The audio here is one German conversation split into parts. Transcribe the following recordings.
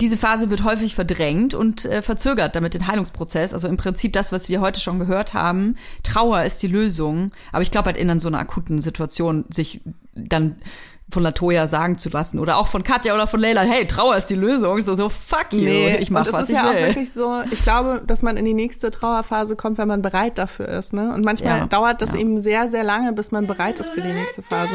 diese Phase wird häufig verdrängt und äh, verzögert damit den Heilungsprozess. Also im Prinzip das, was wir heute schon gehört haben. Trauer ist die Lösung. Aber ich glaube halt in so einer akuten Situation sich dann von Latoya sagen zu lassen oder auch von Katja oder von Leila, hey, Trauer ist die Lösung. So, so fuck you, Nee, ich mach und das was ist ich ja will. auch wirklich so, ich glaube, dass man in die nächste Trauerphase kommt, wenn man bereit dafür ist. Ne? Und manchmal Ja, dauert das ja. eben sehr, sehr lange, bis man bereit ist für die nächste Phase.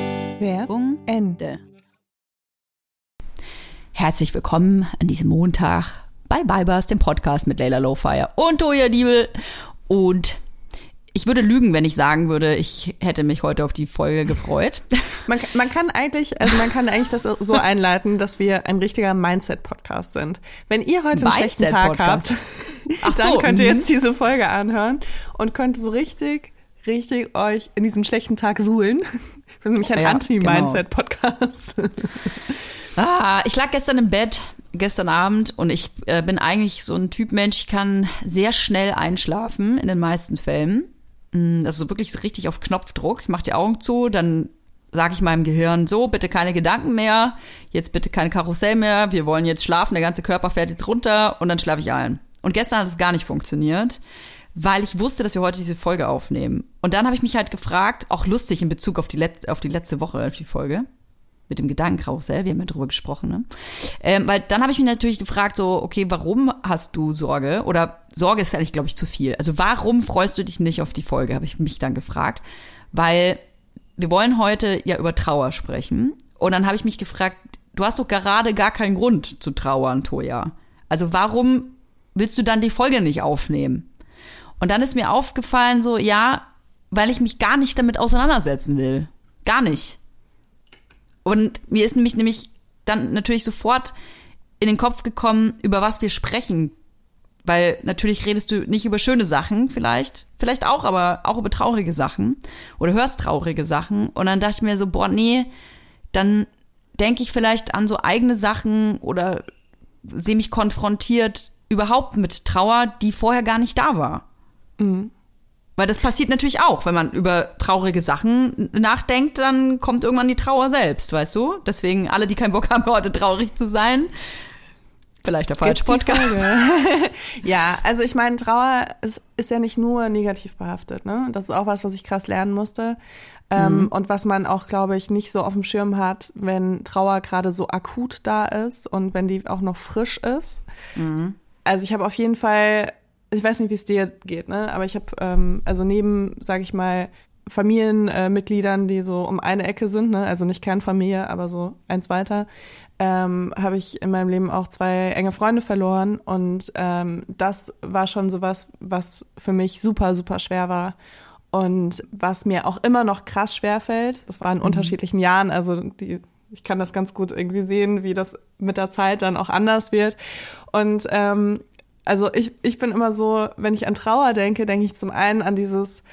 Werbung Ende. Herzlich willkommen an diesem Montag bei Vibers, dem Podcast mit Leila Lowfire und Toya Diebel. Und ich würde lügen, wenn ich sagen würde, ich hätte mich heute auf die Folge gefreut. Man, man kann eigentlich, also man kann eigentlich das so einleiten, dass wir ein richtiger Mindset-Podcast sind. Wenn ihr heute einen schlechten Tag habt. Ach dann so, könnt ihr mhm. jetzt diese Folge anhören und könnt so richtig, richtig euch in diesem schlechten Tag suhlen. Wir sind nämlich ein Ja, Anti-Mindset-Podcast. Ah, ich lag gestern im Bett, gestern Abend, und ich äh, bin eigentlich so ein Typ Mensch, ich kann sehr schnell einschlafen, in den meisten Fällen. Mm, Also wirklich richtig auf Knopfdruck. Ich mache die Augen zu, dann sage ich meinem Gehirn, so, bitte keine Gedanken mehr, jetzt bitte kein Karussell mehr, wir wollen jetzt schlafen, der ganze Körper fährt jetzt runter und dann schlafe ich ein. Und gestern hat es gar nicht funktioniert, weil ich wusste, dass wir heute diese Folge aufnehmen. Und dann habe ich mich halt gefragt, auch lustig in Bezug auf die, Let auf die letzte Woche, auf die Folge, mit dem Gedankenkarussell, wir haben ja drüber gesprochen, ne? Ähm, weil dann habe ich mich natürlich gefragt, so, okay, warum hast du Sorge? Oder Sorge ist eigentlich, glaube ich, zu viel. Also warum freust du dich nicht auf die Folge, habe ich mich dann gefragt. Weil wir wollen heute ja über Trauer sprechen. Und dann habe ich mich gefragt, du hast doch gerade gar keinen Grund zu trauern, Toja. Also warum willst du dann die Folge nicht aufnehmen? Und dann ist mir aufgefallen, so, ja, weil ich mich gar nicht damit auseinandersetzen will. Gar nicht. Und mir ist nämlich, nämlich dann natürlich sofort in den Kopf gekommen, über was wir sprechen. Weil natürlich redest du nicht über schöne Sachen, vielleicht, vielleicht auch, aber auch über traurige Sachen oder hörst traurige Sachen. Und dann dachte ich mir so, boah, nee, dann denke ich vielleicht an so eigene Sachen oder sehe mich konfrontiert überhaupt mit Trauer, die vorher gar nicht da war. Weil das passiert natürlich auch, wenn man über traurige Sachen nachdenkt, dann kommt irgendwann die Trauer selbst, weißt du? Deswegen alle, die keinen Bock haben, heute traurig zu sein, vielleicht der falsche Podcast. Ja, also ich meine, Trauer ist, ist ja nicht nur negativ behaftet. Ne? Das ist auch was, was ich krass lernen musste. Ähm, Und was man auch, glaube ich, nicht so auf dem Schirm hat, wenn Trauer gerade so akut da ist und wenn die auch noch frisch ist. Also ich habe auf jeden Fall, ich weiß nicht, wie es dir geht, ne? aber ich habe, ähm, also neben, sage ich mal, Familienmitgliedern, äh, die so um eine Ecke sind, ne? also nicht Kernfamilie, aber so eins weiter, ähm, habe ich in meinem Leben auch zwei enge Freunde verloren und ähm, das war schon sowas, was für mich super, super schwer war und was mir auch immer noch krass schwer fällt. Das war in unterschiedlichen Jahren, also die ich kann das ganz gut irgendwie sehen, wie das mit der Zeit dann auch anders wird. Und ähm, also ich, ich bin immer so, wenn ich an Trauer denke, denke ich zum einen an dieses,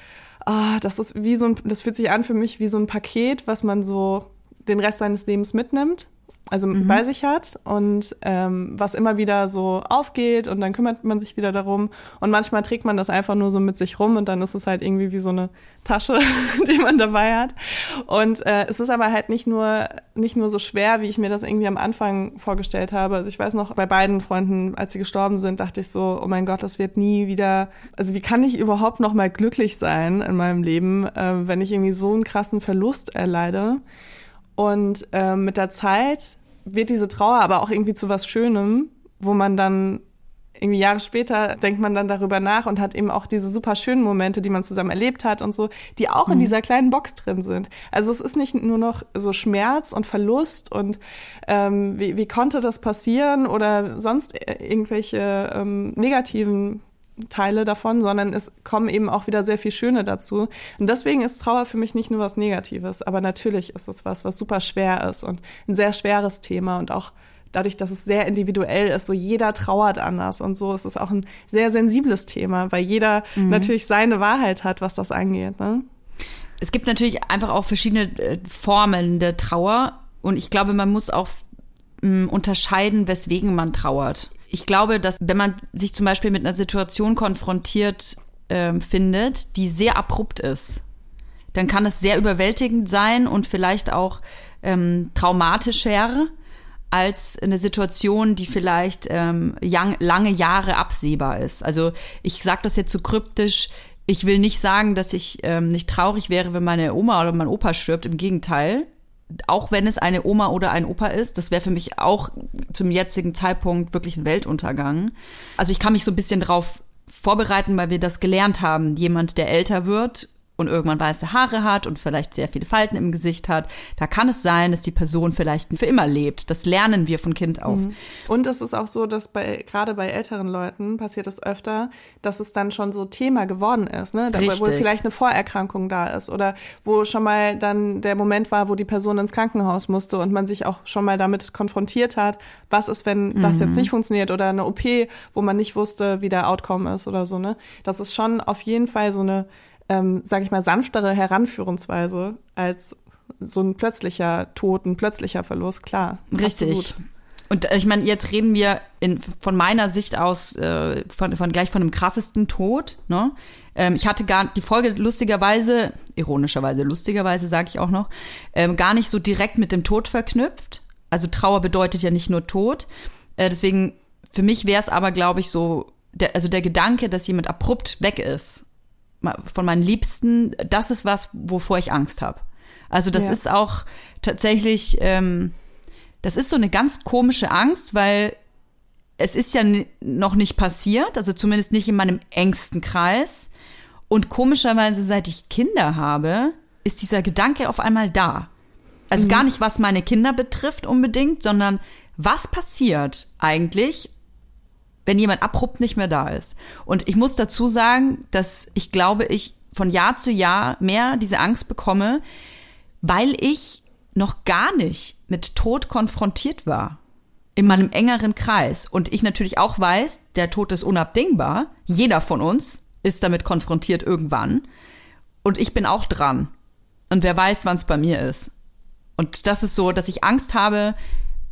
ah, das ist wie so ein, das fühlt sich an für mich wie so ein Paket, was man so den Rest seines Lebens mitnimmt, also bei sich hat und ähm, was immer wieder so aufgeht und dann kümmert man sich wieder darum und manchmal trägt man das einfach nur so mit sich rum und dann ist es halt irgendwie wie so eine Tasche, die man dabei hat und äh, es ist aber halt nicht nur nicht nur so schwer, wie ich mir das irgendwie am Anfang vorgestellt habe. Also ich weiß noch bei beiden Freunden, als sie gestorben sind, dachte ich so, oh mein Gott, das wird nie wieder. Also wie kann ich überhaupt noch mal glücklich sein in meinem Leben, äh, wenn ich irgendwie so einen krassen Verlust erleide? Und ähm, mit der Zeit wird diese Trauer aber auch irgendwie zu was Schönem, wo man dann irgendwie Jahre später denkt man dann darüber nach und hat eben auch diese super schönen Momente, die man zusammen erlebt hat und so, die auch in dieser kleinen Box drin sind. Also es ist nicht nur noch so Schmerz und Verlust und ähm, wie, wie konnte das passieren oder sonst äh, irgendwelche ähm, negativen Teile davon, sondern es kommen eben auch wieder sehr viel Schöne dazu. Und deswegen ist Trauer für mich nicht nur was Negatives, aber natürlich ist es was, was super schwer ist und ein sehr schweres Thema und auch dadurch, dass es sehr individuell ist, so jeder trauert anders und so ist es auch ein sehr sensibles Thema, weil jeder natürlich seine Wahrheit hat, was das angeht. Ne? Es gibt natürlich einfach auch verschiedene äh, Formen der Trauer und ich glaube, man muss auch mh, unterscheiden, weswegen man trauert. Ich glaube, dass wenn man sich zum Beispiel mit einer Situation konfrontiert ähm, findet, die sehr abrupt ist, dann kann es sehr überwältigend sein und vielleicht auch ähm, traumatischer als eine Situation, die vielleicht ähm, yang, lange Jahre absehbar ist. Also ich sage das jetzt so kryptisch. Ich will nicht sagen, dass ich ähm, nicht traurig wäre, wenn meine Oma oder mein Opa stirbt. Im Gegenteil. Auch wenn es eine Oma oder ein Opa ist, das wäre für mich auch zum jetzigen Zeitpunkt wirklich ein Weltuntergang. Also ich kann mich so ein bisschen drauf vorbereiten, weil wir das gelernt haben. Jemand, der älter wird und irgendwann weiße Haare hat und vielleicht sehr viele Falten im Gesicht hat, da kann es sein, dass die Person vielleicht für immer lebt. Das lernen wir von Kind auf. Und es ist auch so, dass bei gerade bei älteren Leuten passiert es öfter, dass es dann schon so Thema geworden ist, ne? Da, wo vielleicht eine Vorerkrankung da ist oder wo schon mal dann der Moment war, wo die Person ins Krankenhaus musste und man sich auch schon mal damit konfrontiert hat, was ist, wenn das jetzt nicht funktioniert oder eine OP, wo man nicht wusste, wie der Outcome ist oder so, ne? Das ist schon auf jeden Fall so eine, ähm, sag ich mal, sanftere Heranführungsweise als so ein plötzlicher Tod, ein plötzlicher Verlust, klar. Richtig. Absolut. Und ich meine, jetzt reden wir in, von meiner Sicht aus äh, von, von gleich von dem krassesten Tod. Ne? Ähm, ich hatte gar die Folge lustigerweise, ironischerweise, lustigerweise sage ich auch noch, ähm, gar nicht so direkt mit dem Tod verknüpft. Also Trauer bedeutet ja nicht nur Tod. Äh, deswegen für mich wäre es aber, glaube ich, so, der, also der Gedanke, dass jemand abrupt weg ist von meinen Liebsten, das ist was, wovor ich Angst habe. Also das Ja. ist auch tatsächlich, ähm, das ist so eine ganz komische Angst, weil es ist ja noch nicht passiert, also zumindest nicht in meinem engsten Kreis. Und komischerweise, seit ich Kinder habe, ist dieser Gedanke auf einmal da. Also gar nicht, was meine Kinder betrifft unbedingt, sondern was passiert eigentlich, wenn jemand abrupt nicht mehr da ist. Und ich muss dazu sagen, dass ich glaube, ich von Jahr zu Jahr mehr diese Angst bekomme, weil ich noch gar nicht mit Tod konfrontiert war. In meinem engeren Kreis. Und ich natürlich auch weiß, der Tod ist unabdingbar. Jeder von uns ist damit konfrontiert irgendwann. Und ich bin auch dran. Und wer weiß, wann es bei mir ist. Und das ist so, dass ich Angst habe,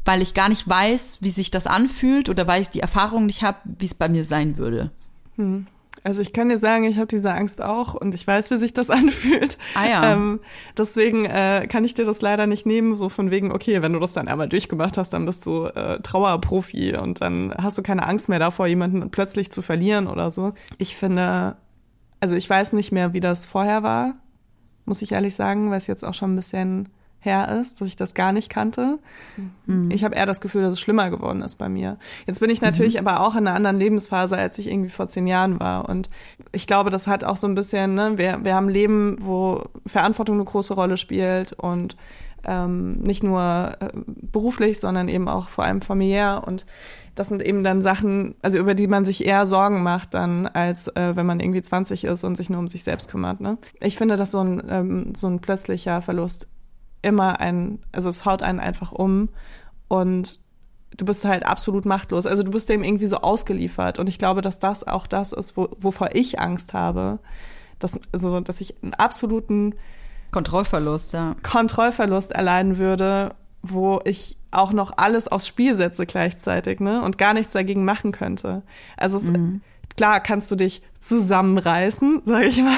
weil ich gar nicht weiß, wie sich das anfühlt oder weil ich die Erfahrung nicht habe, wie es bei mir sein würde. Also ich kann dir sagen, ich habe diese Angst auch und ich weiß, wie sich das anfühlt. Ah ja. Ähm, deswegen äh, kann ich dir das leider nicht nehmen, so von wegen, okay, wenn du das dann einmal durchgemacht hast, dann bist du äh, Trauerprofi und dann hast du keine Angst mehr davor, jemanden plötzlich zu verlieren oder so. Ich finde, also ich weiß nicht mehr, wie das vorher war, muss ich ehrlich sagen, weil es jetzt auch schon ein bisschen her ist, dass ich das gar nicht kannte. Ich habe eher das Gefühl, dass es schlimmer geworden ist bei mir. Jetzt bin ich natürlich aber auch in einer anderen Lebensphase, als ich irgendwie vor zehn Jahren war. Und ich glaube, das hat auch so ein bisschen, ne, wir, wir haben Leben, wo Verantwortung eine große Rolle spielt und ähm, nicht nur äh, beruflich, sondern eben auch vor allem familiär. Und das sind eben dann Sachen, also über die man sich eher Sorgen macht dann, als äh, wenn man irgendwie 20 ist und sich nur um sich selbst kümmert. Ne? Ich finde, dass so ein, ähm, so ein plötzlicher Verlust immer ein, also es haut einen einfach um und du bist halt absolut machtlos. Also du bist dem irgendwie so ausgeliefert. Und ich glaube, dass das auch das ist, wo, wovor ich Angst habe. Dass, also, dass ich einen absoluten Kontrollverlust, ja. Kontrollverlust erleiden würde, wo ich auch noch alles aufs Spiel setze gleichzeitig, ne? Und gar nichts dagegen machen könnte. Also es, klar kannst du dich zusammenreißen, sag ich mal,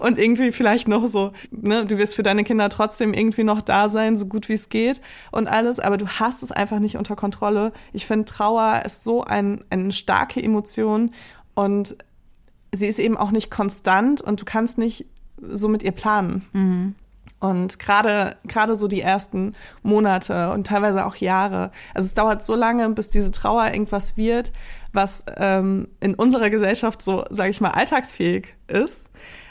und irgendwie vielleicht noch so, ne, du wirst für deine Kinder trotzdem irgendwie noch da sein, so gut wie es geht und alles, aber du hast es einfach nicht unter Kontrolle. Ich finde, Trauer ist so ein, eine starke Emotion und sie ist eben auch nicht konstant und du kannst nicht so mit ihr planen. Und gerade gerade so die ersten Monate und teilweise auch Jahre. Also es dauert so lange, bis diese Trauer irgendwas wird, was ähm, in unserer Gesellschaft so, sage ich mal, alltagsfähig ist.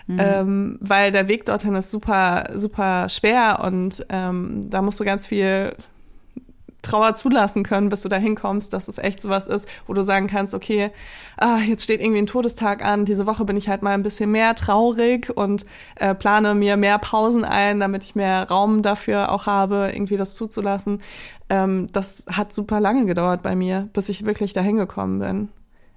Ähm, weil der Weg dorthin ist super, super schwer und ähm, da musst du ganz viel Trauer zulassen können, bis du dahin kommst, dass es echt sowas ist, wo du sagen kannst, okay, ah, jetzt steht irgendwie ein Todestag an, diese Woche bin ich halt mal ein bisschen mehr traurig und äh, plane mir mehr Pausen ein, damit ich mehr Raum dafür auch habe, irgendwie das zuzulassen. Ähm, das hat super lange gedauert bei mir, bis ich wirklich dahin gekommen bin.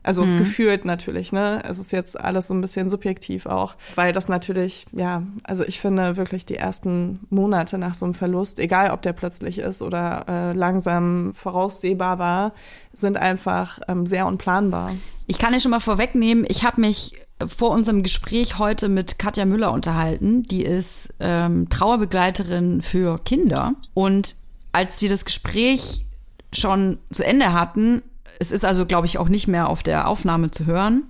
Also gefühlt natürlich, ne? Es ist jetzt alles so ein bisschen subjektiv auch, weil das natürlich, ja, also ich finde wirklich die ersten Monate nach so einem Verlust, egal ob der plötzlich ist oder äh, langsam voraussehbar war, sind einfach ähm, sehr unplanbar. Ich kann ja schon mal vorwegnehmen, ich habe mich vor unserem Gespräch heute mit Katja Müller unterhalten. Die ist ähm, Trauerbegleiterin für Kinder. Und als wir das Gespräch schon zu Ende hatten, es ist also, glaube ich, auch nicht mehr auf der Aufnahme zu hören,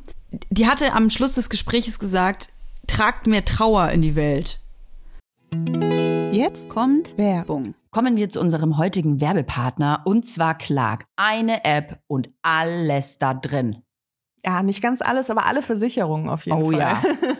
die hatte am Schluss des Gespräches gesagt, tragt mehr Trauer in die Welt. Jetzt Kommt Werbung. Kommen wir zu unserem heutigen Werbepartner und zwar Clark. Eine App und alles da drin. Ja, nicht ganz alles, aber alle Versicherungen auf jeden Oh Fall. ja.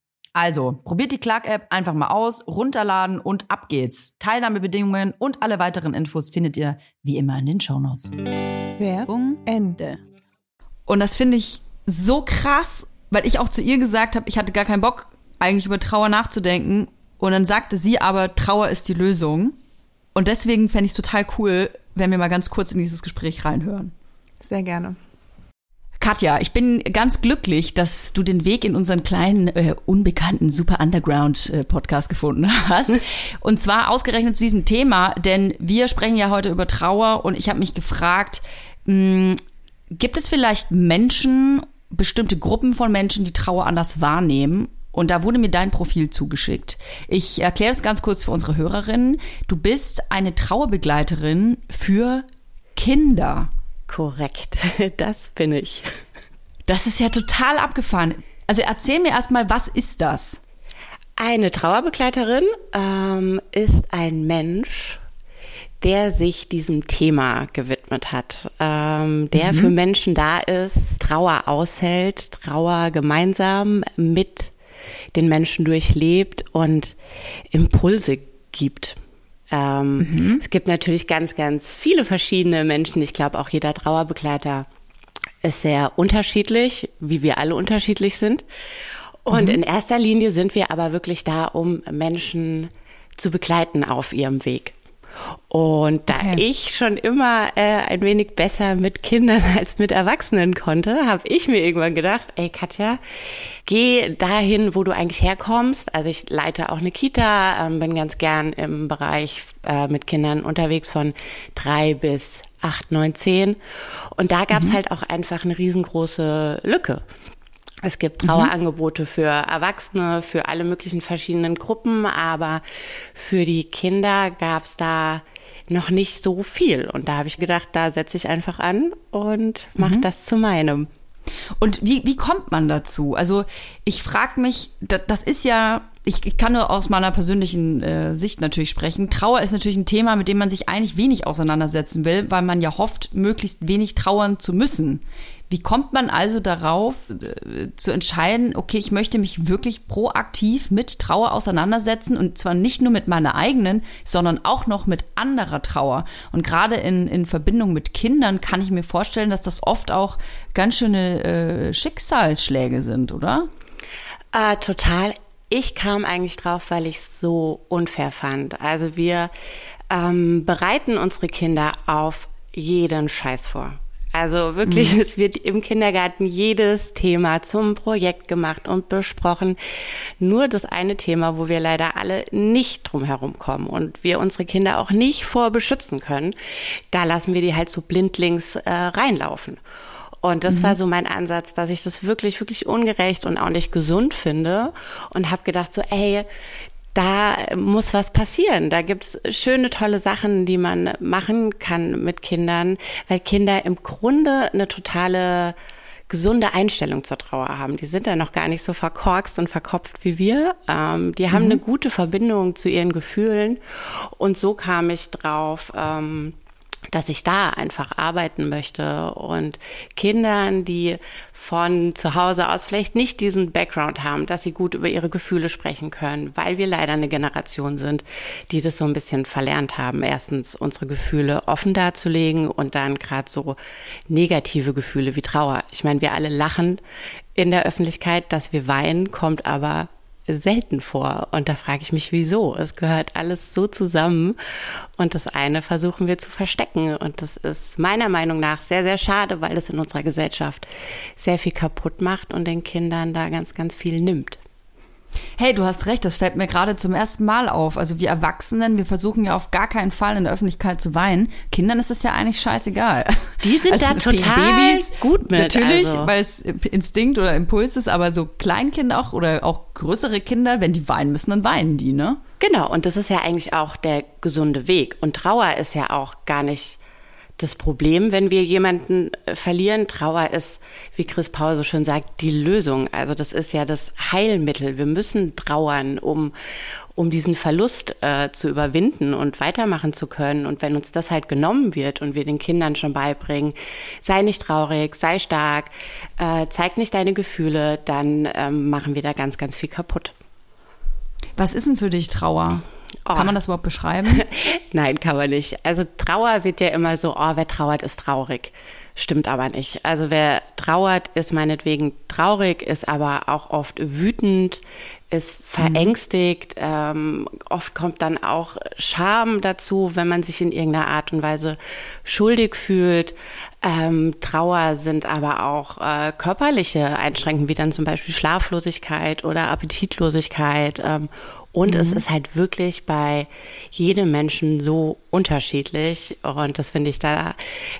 Also, probiert die Clark-App einfach mal aus, runterladen und ab geht's. Teilnahmebedingungen und alle weiteren Infos findet ihr wie immer in den Shownotes. Werbung Ende. Und das finde ich so krass, weil ich auch zu ihr gesagt habe, ich hatte gar keinen Bock, eigentlich über Trauer nachzudenken. Und dann sagte sie aber, Trauer ist die Lösung. Und deswegen fände ich es total cool, wenn wir mal ganz kurz in dieses Gespräch reinhören. Sehr gerne. Katja, ich bin ganz glücklich, dass du den Weg in unseren kleinen, äh, unbekannten Super Underground äh, Podcast gefunden hast. Und zwar ausgerechnet zu diesem Thema, denn wir sprechen ja heute über Trauer und ich habe mich gefragt, mh, gibt es vielleicht Menschen, bestimmte Gruppen von Menschen, die Trauer anders wahrnehmen? Und da wurde mir dein Profil zugeschickt. Ich erkläre es ganz kurz für unsere Hörerinnen. Du bist eine Trauerbegleiterin für Kinder. Korrekt, das bin ich. Das ist ja total abgefahren. Also erzähl mir erstmal, was ist das? Eine Trauerbegleiterin ähm, ist ein Mensch, der sich diesem Thema gewidmet hat, ähm, der für Menschen da ist, Trauer aushält, Trauer gemeinsam mit den Menschen durchlebt und Impulse gibt. Ähm, Es gibt natürlich ganz, ganz viele verschiedene Menschen. Ich glaube, auch jeder Trauerbegleiter ist sehr unterschiedlich, wie wir alle unterschiedlich sind. Und in erster Linie sind wir aber wirklich da, um Menschen zu begleiten auf ihrem Weg. Und da Okay. ich schon immer äh, ein wenig besser mit Kindern als mit Erwachsenen konnte, habe ich mir irgendwann gedacht, ey Katja, geh dahin, wo du eigentlich herkommst. Also ich leite auch eine Kita, ähm, bin ganz gern im Bereich äh, mit Kindern unterwegs von drei bis acht, neun, zehn. Und da gab es halt auch einfach eine riesengroße Lücke. Es gibt Trauerangebote für Erwachsene, für alle möglichen verschiedenen Gruppen, aber für die Kinder gab es da noch nicht so viel. Und da habe ich gedacht, da setze ich einfach an und mache das zu meinem. Und wie, wie kommt man dazu? Also ich frage mich, da- das ist ja, ich ich kann nur aus meiner persönlichen äh, Sicht natürlich sprechen. Trauer ist natürlich ein Thema, mit dem man sich eigentlich wenig auseinandersetzen will, weil man ja hofft, möglichst wenig trauern zu müssen. Wie kommt man also darauf, äh, zu entscheiden, okay, ich möchte mich wirklich proaktiv mit Trauer auseinandersetzen und zwar nicht nur mit meiner eigenen, sondern auch noch mit anderer Trauer. Und gerade in, in Verbindung mit Kindern kann ich mir vorstellen, dass das oft auch ganz schöne äh, Schicksalsschläge sind, oder? Äh, total. Ich kam eigentlich drauf, weil ich es so unfair fand. Also wir ähm, bereiten unsere Kinder auf jeden Scheiß vor. Also wirklich, es wird im Kindergarten jedes Thema zum Projekt gemacht und besprochen. Nur das eine Thema, wo wir leider alle nicht drum herum kommen und wir unsere Kinder auch nicht vor beschützen können, da lassen wir die halt so blindlings äh, reinlaufen. Und das war so mein Ansatz, dass ich das wirklich, wirklich ungerecht und auch nicht gesund finde und habe gedacht so, ey, da muss was passieren. Da gibt's schöne, tolle Sachen, die man machen kann mit Kindern, weil Kinder im Grunde eine totale gesunde Einstellung zur Trauer haben. Die sind da noch gar nicht so verkorkst und verkopft wie wir. Ähm, die haben eine gute Verbindung zu ihren Gefühlen. Und so kam ich drauf, ähm, dass ich da einfach arbeiten möchte und Kindern, die von zu Hause aus vielleicht nicht diesen Background haben, dass sie gut über ihre Gefühle sprechen können, weil wir leider eine Generation sind, die das so ein bisschen verlernt haben. Erstens unsere Gefühle offen darzulegen und dann gerade so negative Gefühle wie Trauer. Ich meine, wir alle lachen in der Öffentlichkeit, dass wir weinen, kommt aber selten vor. Und da frage ich mich, wieso? Es gehört alles so zusammen. Und das eine versuchen wir zu verstecken. Und das ist meiner Meinung nach sehr, sehr schade, weil es in unserer Gesellschaft sehr viel kaputt macht und den Kindern da ganz, ganz viel nimmt. Hey, du hast recht, das fällt mir gerade zum ersten Mal auf. Also wir Erwachsenen, wir versuchen ja auf gar keinen Fall in der Öffentlichkeit zu weinen. Kindern ist es ja eigentlich scheißegal. Die sind da total gut mit, Natürlich, also. weil es Instinkt oder Impuls ist, aber so Kleinkinder auch oder auch größere Kinder, wenn die weinen müssen, dann weinen die, ne? Genau, und das ist ja eigentlich auch der gesunde Weg. Und Trauer ist ja auch gar nicht das Problem, wenn wir jemanden äh, verlieren. Trauer ist, wie Chris Paul so schön sagt, die Lösung. Also das ist ja das Heilmittel. Wir müssen trauern, um, um diesen Verlust äh, zu überwinden und weitermachen zu können. Und wenn uns das halt genommen wird und wir den Kindern schon beibringen, sei nicht traurig, sei stark, äh, zeig nicht deine Gefühle, dann ähm, machen wir da ganz, ganz viel kaputt. Was ist denn für dich Trauer? Oh. Kann man das überhaupt beschreiben? Nein, kann man nicht. Also Trauer wird ja immer so, oh, wer trauert, ist traurig. Stimmt aber nicht. Also wer trauert, ist meinetwegen traurig, ist aber auch oft wütend, ist verängstigt. Ähm, oft kommt dann auch Scham dazu, wenn man sich in irgendeiner Art und Weise schuldig fühlt. Ähm, Trauer sind aber auch äh, körperliche Einschränkungen, wie dann zum Beispiel Schlaflosigkeit oder Appetitlosigkeit ähm, und es ist halt wirklich bei jedem Menschen so unterschiedlich. Und das finde ich da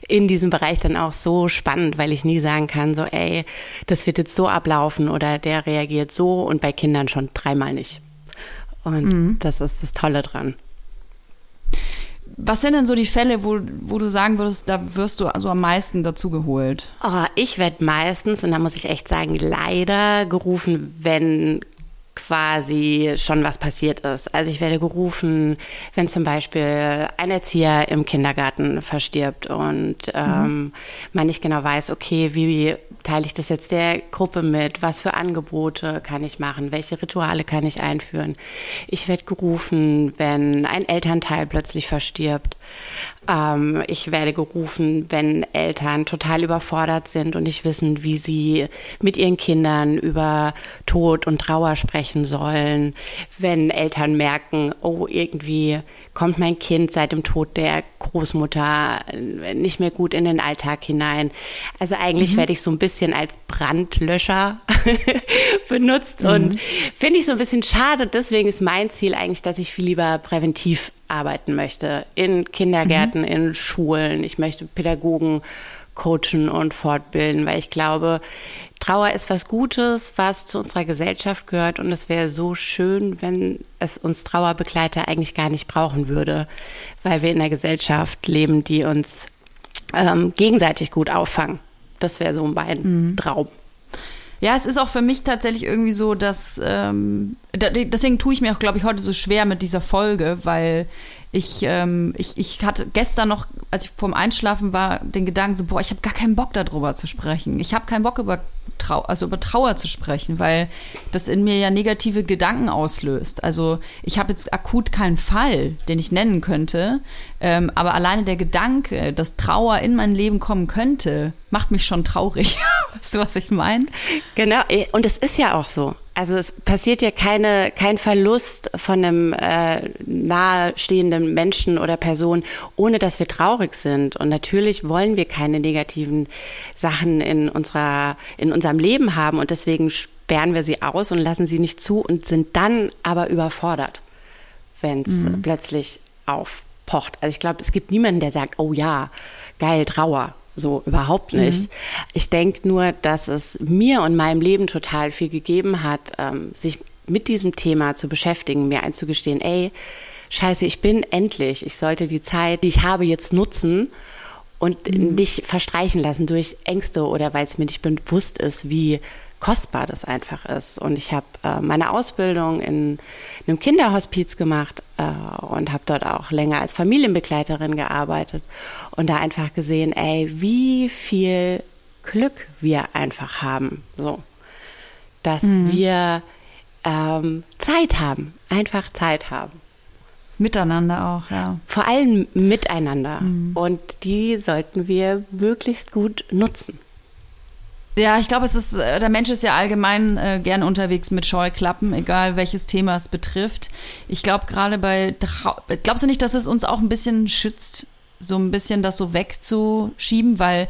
in diesem Bereich dann auch so spannend, weil ich nie sagen kann, so, ey, das wird jetzt so ablaufen oder der reagiert so und bei Kindern schon dreimal nicht. Und das ist das Tolle dran. Was sind denn so die Fälle, wo, wo du sagen würdest, da wirst du also am meisten dazu geholt? Oh, ich werde meistens, und da muss ich echt sagen, leider gerufen, wenn quasi schon was passiert ist. Also ich werde gerufen, wenn zum Beispiel ein Erzieher im Kindergarten verstirbt und ähm, man nicht genau weiß, okay, wie teile ich das jetzt der Gruppe mit? Was für Angebote kann ich machen? Welche Rituale kann ich einführen? Ich werde gerufen, wenn ein Elternteil plötzlich verstirbt. Ähm, ich werde gerufen, wenn Eltern total überfordert sind und nicht wissen, wie sie mit ihren Kindern über Tod und Trauer sprechen sollen. Wenn Eltern merken, oh, irgendwie kommt mein Kind seit dem Tod der Großmutter nicht mehr gut in den Alltag hinein. Also eigentlich werde ich so ein bisschen als Brandlöscher benutzt und finde ich so ein bisschen schade. Deswegen ist mein Ziel eigentlich, dass ich viel lieber präventiv arbeiten möchte. In Kindergärten, in Schulen. Ich möchte Pädagogen coachen und fortbilden, weil ich glaube, Trauer ist was Gutes, was zu unserer Gesellschaft gehört und es wäre so schön, wenn es uns Trauerbegleiter eigentlich gar nicht brauchen würde, weil wir in einer Gesellschaft leben, die uns ähm, gegenseitig gut auffangen. Das wäre so mein Traum. Ja, es ist auch für mich tatsächlich irgendwie so, dass ähm, da, deswegen tue ich mir auch, glaube ich, heute so schwer mit dieser Folge, weil ich, ähm, ich, ich hatte gestern noch, als ich vorm Einschlafen war, den Gedanken so, boah, ich habe gar keinen Bock darüber zu sprechen. Ich habe keinen Bock über Trau also über Trauer zu sprechen, weil das in mir ja negative Gedanken auslöst. Also ich habe jetzt akut keinen Fall, den ich nennen könnte, ähm, aber alleine der Gedanke, dass Trauer in mein Leben kommen könnte, macht mich schon traurig. weißt du, was ich meine? Genau, eh, und es ist ja auch so. Also es passiert ja keine, kein Verlust von einem äh, nahestehenden Menschen oder Person, ohne dass wir traurig sind. Und natürlich wollen wir keine negativen Sachen in unserer, in unserem Leben haben und deswegen sperren wir sie aus und lassen sie nicht zu und sind dann aber überfordert, wenn es plötzlich aufpocht. Also ich glaube, es gibt niemanden, der sagt, oh ja, geil, Trauer. So überhaupt nicht. Ich denke nur, dass es mir und meinem Leben total viel gegeben hat, ähm, sich mit diesem Thema zu beschäftigen, mir einzugestehen, ey, scheiße, ich bin endlich. Ich sollte die Zeit, die ich habe, jetzt nutzen und nicht verstreichen lassen durch Ängste oder weil es mir nicht bewusst ist, wie kostbar das einfach ist. Und ich habe äh, meine Ausbildung in einem Kinderhospiz gemacht äh, und habe dort auch länger als Familienbegleiterin gearbeitet und da einfach gesehen, ey, wie viel Glück wir einfach haben. So, dass wir ähm, Zeit haben, einfach Zeit haben. Miteinander auch, ja. Vor allem miteinander. Und die sollten wir möglichst gut nutzen. Ja, ich glaube, es ist, äh, der Mensch ist ja allgemein äh, gern unterwegs mit Scheuklappen, egal welches Thema es betrifft. Ich glaube, gerade bei, glaubst du nicht, dass es uns auch ein bisschen schützt, so ein bisschen das so wegzuschieben, weil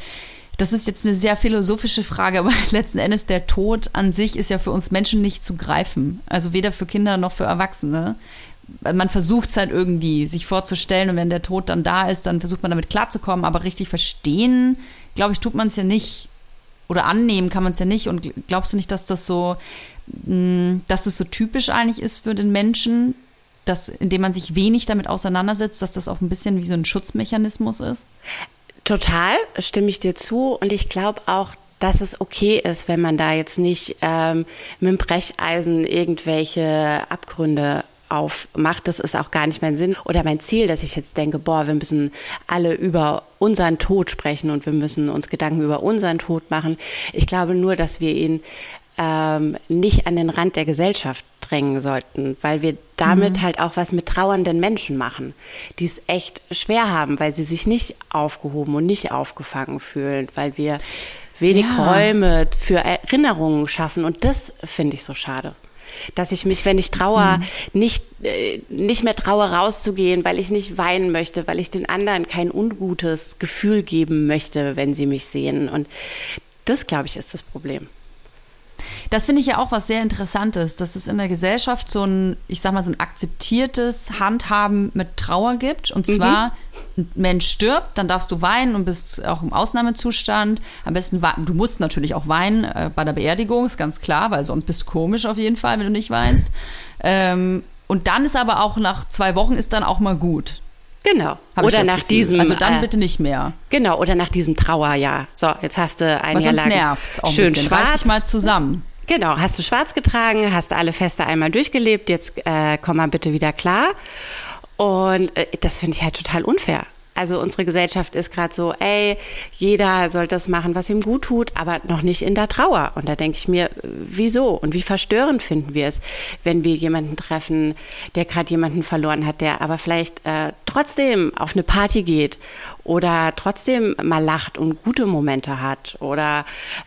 das ist jetzt eine sehr philosophische Frage, aber letzten Endes der Tod an sich ist ja für uns Menschen nicht zu greifen. Also weder für Kinder noch für Erwachsene. Man versucht es halt irgendwie, sich vorzustellen und wenn der Tod dann da ist, dann versucht man damit klarzukommen, aber richtig verstehen, glaube ich, tut man es ja nicht oder annehmen kann man es ja nicht. Und gl- glaubst du nicht, dass das so, mh, dass das so typisch eigentlich ist für den Menschen, dass indem man sich wenig damit auseinandersetzt, dass das auch ein bisschen wie so ein Schutzmechanismus ist? Total, stimme ich dir zu. Und ich glaube auch, dass es okay ist, wenn man da jetzt nicht ähm, mit dem Brecheisen irgendwelche Abgründe aufmacht. Das ist auch gar nicht mein Sinn oder mein Ziel, dass ich jetzt denke, boah, wir müssen alle über unseren Tod sprechen und wir müssen uns Gedanken über unseren Tod machen. Ich glaube nur, dass wir ihn ähm, nicht an den Rand der Gesellschaft drängen sollten, weil wir damit Mhm. halt auch was mit trauernden Menschen machen, die es echt schwer haben, weil sie sich nicht aufgehoben und nicht aufgefangen fühlen, weil wir wenig Ja. Räume für Erinnerungen schaffen und das finde ich so schade. Dass ich mich, wenn ich trauer, Mhm. nicht, äh, nicht mehr traue, rauszugehen, weil ich nicht weinen möchte, weil ich den anderen kein ungutes Gefühl geben möchte, wenn sie mich sehen. Und das, glaube ich, ist das Problem. Das finde ich ja auch was sehr Interessantes, dass es in der Gesellschaft so ein, ich sag mal, so ein akzeptiertes Handhaben mit Trauer gibt. Und zwar, ein Mensch stirbt, dann darfst du weinen und bist auch im Ausnahmezustand. Am besten, du musst natürlich auch weinen äh, bei der Beerdigung, ist ganz klar, weil sonst bist du komisch auf jeden Fall, wenn du nicht weinst. Ähm, und dann ist aber auch nach zwei Wochen ist dann auch mal gut. Genau. hab Oder nach Gefühl. diesem. Also dann äh, bitte nicht mehr. Genau, oder nach diesem Trauerjahr. So, jetzt hast du ein Weil Jahr lang nervt's auch ein schön bisschen. Reiß schwarz. dich mal zusammen. Genau, hast du schwarz getragen, hast alle Feste einmal durchgelebt, jetzt äh, komm mal bitte wieder klar. Und äh, das finde ich halt total unfair. Also unsere Gesellschaft ist gerade so, ey, jeder soll das machen, was ihm gut tut, aber noch nicht in der Trauer. Und da denke ich mir, wieso und wie verstörend finden wir es, wenn wir jemanden treffen, der gerade jemanden verloren hat, der aber vielleicht äh, trotzdem auf eine Party geht oder trotzdem mal lacht und gute Momente hat oder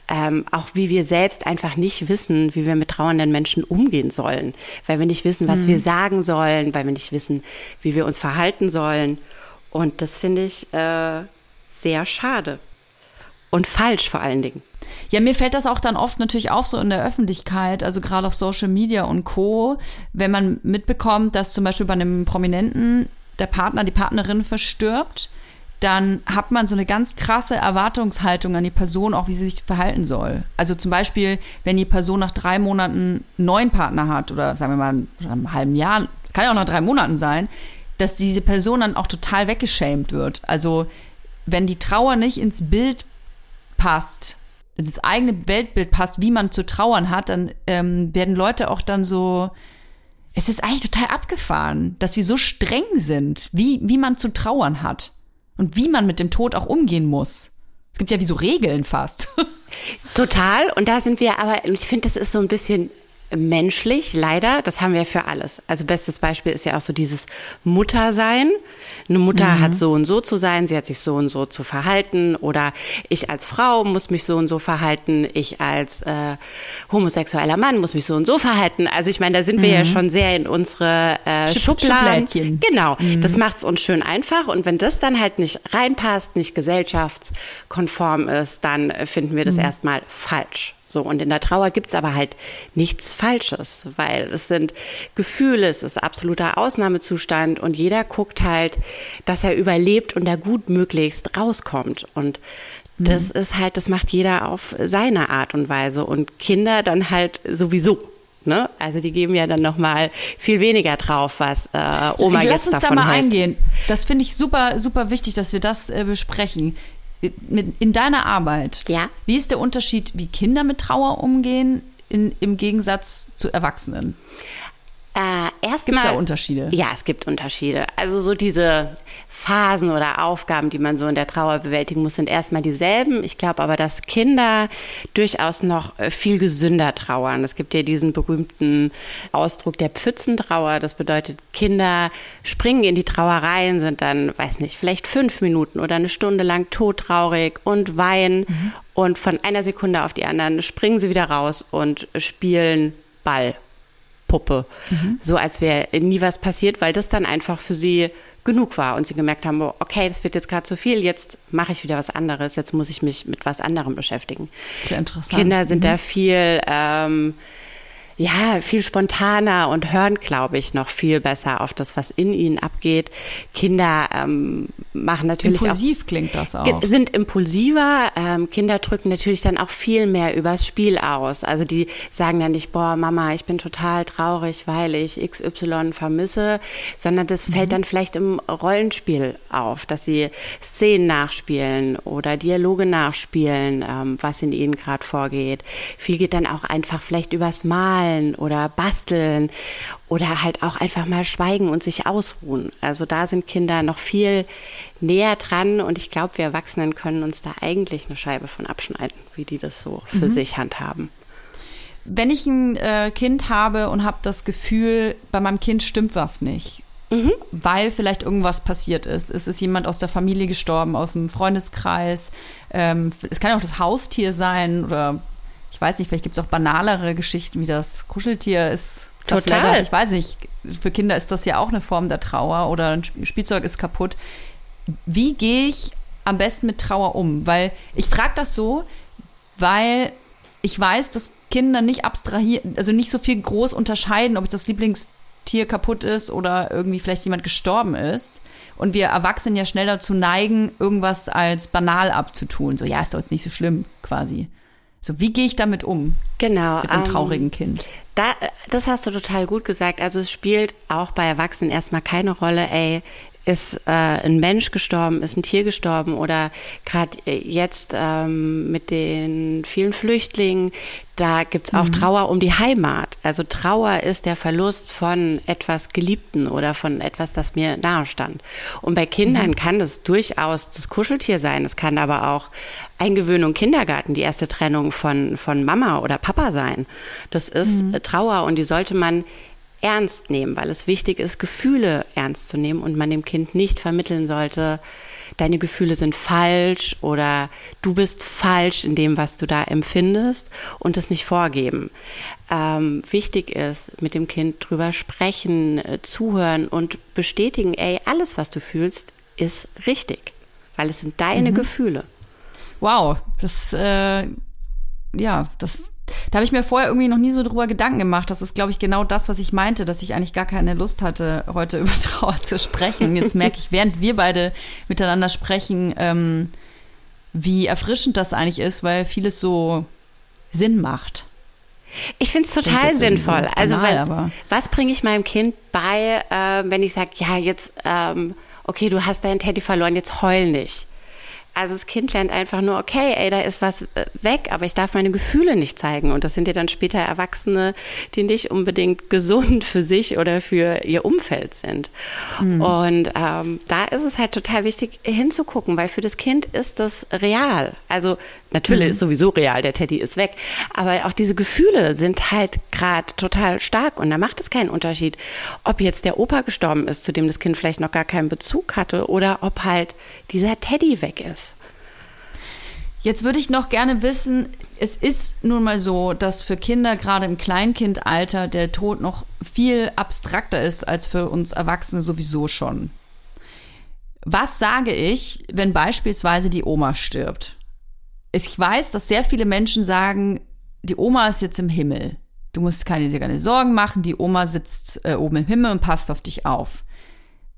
ähm, auch wie wir selbst einfach nicht wissen, wie wir mit trauernden Menschen umgehen sollen, weil wir nicht wissen, was wir sagen sollen, weil wir nicht wissen, wie wir uns verhalten sollen. Und das finde ich äh, sehr schade und falsch vor allen Dingen. Ja, mir fällt das auch dann oft natürlich auf so in der Öffentlichkeit, also gerade auf Social Media und Co., wenn man mitbekommt, dass zum Beispiel bei einem Prominenten der Partner, die Partnerin verstirbt, dann hat man so eine ganz krasse Erwartungshaltung an die Person, auch wie sie sich verhalten soll. Also zum Beispiel, wenn die Person nach drei Monaten einen neuen Partner hat oder sagen wir mal nach einem halben Jahr, kann ja auch nach drei Monaten sein, dass diese Person dann auch total weggeschämt wird. Also wenn die Trauer nicht ins Bild passt, das eigene Weltbild passt, wie man zu trauern hat, dann ähm, werden Leute auch dann so. Es ist eigentlich total abgefahren, dass wir so streng sind, wie, wie man zu trauern hat und wie man mit dem Tod auch umgehen muss. Es gibt ja wie so Regeln fast. Total. Und da sind wir aber, ich finde, das ist so ein bisschen menschlich, leider. Das haben wir für alles. Also bestes Beispiel ist ja auch so dieses Muttersein. Eine Mutter hat so und so zu sein, sie hat sich so und so zu verhalten. Oder ich als Frau muss mich so und so verhalten. Ich als äh, homosexueller Mann muss mich so und so verhalten. Also ich meine, da sind wir ja schon sehr in unsere äh, Schub- Schubladen. Schublädchen. Genau, das macht es uns schön einfach. Und wenn das dann halt nicht reinpasst, nicht gesellschaftskonform ist, dann finden wir das erstmal falsch. So, und in der Trauer gibt's aber halt nichts Falsches, weil es sind Gefühle, es ist absoluter Ausnahmezustand und jeder guckt halt, dass er überlebt und da gut möglichst rauskommt. Und das ist halt, das macht jeder auf seine Art und Weise und Kinder dann halt sowieso. Ne? Also die geben ja dann noch mal viel weniger drauf, was äh, Oma Lass jetzt uns davon da mal hält. eingehen. Das finde ich super, super wichtig, dass wir das äh, besprechen. In deiner Arbeit, Ja. wie ist der Unterschied, wie Kinder mit Trauer umgehen, in, im Gegensatz zu Erwachsenen? Äh, erstmal, Gibt's da Unterschiede? Ja, es gibt Unterschiede. Also so diese Phasen oder Aufgaben, die man so in der Trauer bewältigen muss, sind erstmal dieselben. Ich glaube aber, dass Kinder durchaus noch äh, viel gesünder trauern. Es gibt ja diesen berühmten Ausdruck der Pfützentrauer. Das bedeutet, Kinder springen in die Trauer rein, sind dann, weiß nicht, vielleicht fünf Minuten oder eine Stunde lang todtraurig und weinen. Und von einer Sekunde auf die anderen springen sie wieder raus und spielen Ball. Puppe. So als wäre nie was passiert, weil das dann einfach für sie genug war und sie gemerkt haben, oh, okay, das wird jetzt gerade zu viel, jetzt mache ich wieder was anderes, jetzt muss ich mich mit was anderem beschäftigen. Sehr interessant. Kinder sind da viel ähm, ja, viel spontaner und hören, glaube ich, noch viel besser auf das, was in ihnen abgeht. Kinder ähm, machen natürlich Impulsiv auch, klingt das auch. sind impulsiver. Ähm, Kinder drücken natürlich dann auch viel mehr übers Spiel aus. Also die sagen dann nicht, boah, Mama, ich bin total traurig, weil ich XY vermisse, sondern das fällt dann vielleicht im Rollenspiel auf, dass sie Szenen nachspielen oder Dialoge nachspielen, ähm, was in ihnen gerade vorgeht. Viel geht dann auch einfach vielleicht übers Malen oder Basteln oder halt auch einfach mal schweigen und sich ausruhen. Also da sind Kinder noch viel näher dran und ich glaube, wir Erwachsenen können uns da eigentlich eine Scheibe von abschneiden, wie die das so für sich handhaben. Wenn ich ein äh, Kind habe und habe das Gefühl, bei meinem Kind stimmt was nicht, weil vielleicht irgendwas passiert ist. Es ist jemand aus der Familie gestorben, aus dem Freundeskreis. Ähm, es kann auch das Haustier sein oder ich weiß nicht, vielleicht gibt es auch banalere Geschichten, wie das Kuscheltier ist Total. zerfleddert. Ich weiß nicht, für Kinder ist das ja auch eine Form der Trauer oder ein Sp- Spielzeug ist kaputt. Wie gehe ich am besten mit Trauer um? Weil ich frage das so, weil ich weiß, dass Kinder nicht abstrahieren, also nicht so viel groß unterscheiden, ob jetzt das Lieblingstier kaputt ist oder irgendwie vielleicht jemand gestorben ist. Und wir Erwachsenen ja schnell dazu neigen, irgendwas als banal abzutun. So, ja, ist doch jetzt nicht so schlimm, quasi. So, wie gehe ich damit um? Genau. Mit einem ähm, traurigen Kind. Da, das hast du total gut gesagt. Also es spielt auch bei Erwachsenen erstmal keine Rolle, ey, ist äh, ein Mensch gestorben, ist ein Tier gestorben oder gerade jetzt ähm, mit den vielen Flüchtlingen, da gibt's auch Trauer um die Heimat. Also Trauer ist der Verlust von etwas Geliebten oder von etwas, das mir nahe stand. Und bei Kindern kann das durchaus das Kuscheltier sein. Es kann aber auch Eingewöhnung Kindergarten, die erste Trennung von, von Mama oder Papa sein. Das ist äh, Trauer und die sollte man ernst nehmen, weil es wichtig ist, Gefühle ernst zu nehmen und man dem Kind nicht vermitteln sollte, deine Gefühle sind falsch oder du bist falsch in dem, was du da empfindest und es nicht vorgeben. Ähm, wichtig ist, mit dem Kind drüber sprechen, äh, zuhören und bestätigen, ey, alles, was du fühlst, ist richtig, weil es sind deine Gefühle. Wow, das, äh, ja, das, da habe ich mir vorher irgendwie noch nie so drüber Gedanken gemacht. Das ist, glaube ich, genau das, was ich meinte, dass ich eigentlich gar keine Lust hatte, heute über Trauer zu sprechen. Und jetzt merke ich, während wir beide miteinander sprechen, ähm, wie erfrischend das eigentlich ist, weil vieles so Sinn macht. Ich finde es total sinnvoll. so Also, banal, weil, aber- was bringe ich meinem Kind bei, äh, wenn ich sage, ja, jetzt, ähm, okay, du hast deinen Teddy verloren, jetzt heul nicht. Also das Kind lernt einfach nur, okay, ey, da ist was äh, weg, aber ich darf meine Gefühle nicht zeigen. Und das sind ja dann später Erwachsene, die nicht unbedingt gesund für sich oder für ihr Umfeld sind. Und ähm, da ist es halt total wichtig hinzugucken, weil für das Kind ist das real. Also natürlich ist sowieso real, der Teddy ist weg, aber auch diese Gefühle sind halt gerade total stark und da macht es keinen Unterschied, ob jetzt der Opa gestorben ist, zu dem das Kind vielleicht noch gar keinen Bezug hatte, oder ob halt dieser Teddy weg ist. Jetzt würde ich noch gerne wissen, es ist nun mal so, dass für Kinder gerade im Kleinkindalter der Tod noch viel abstrakter ist als für uns Erwachsene sowieso schon. Was sage ich, wenn beispielsweise die Oma stirbt? Ich weiß, dass sehr viele Menschen sagen, die Oma ist jetzt im Himmel. Du musst keine, dir keine Sorgen machen, die Oma sitzt äh, oben im Himmel und passt auf dich auf.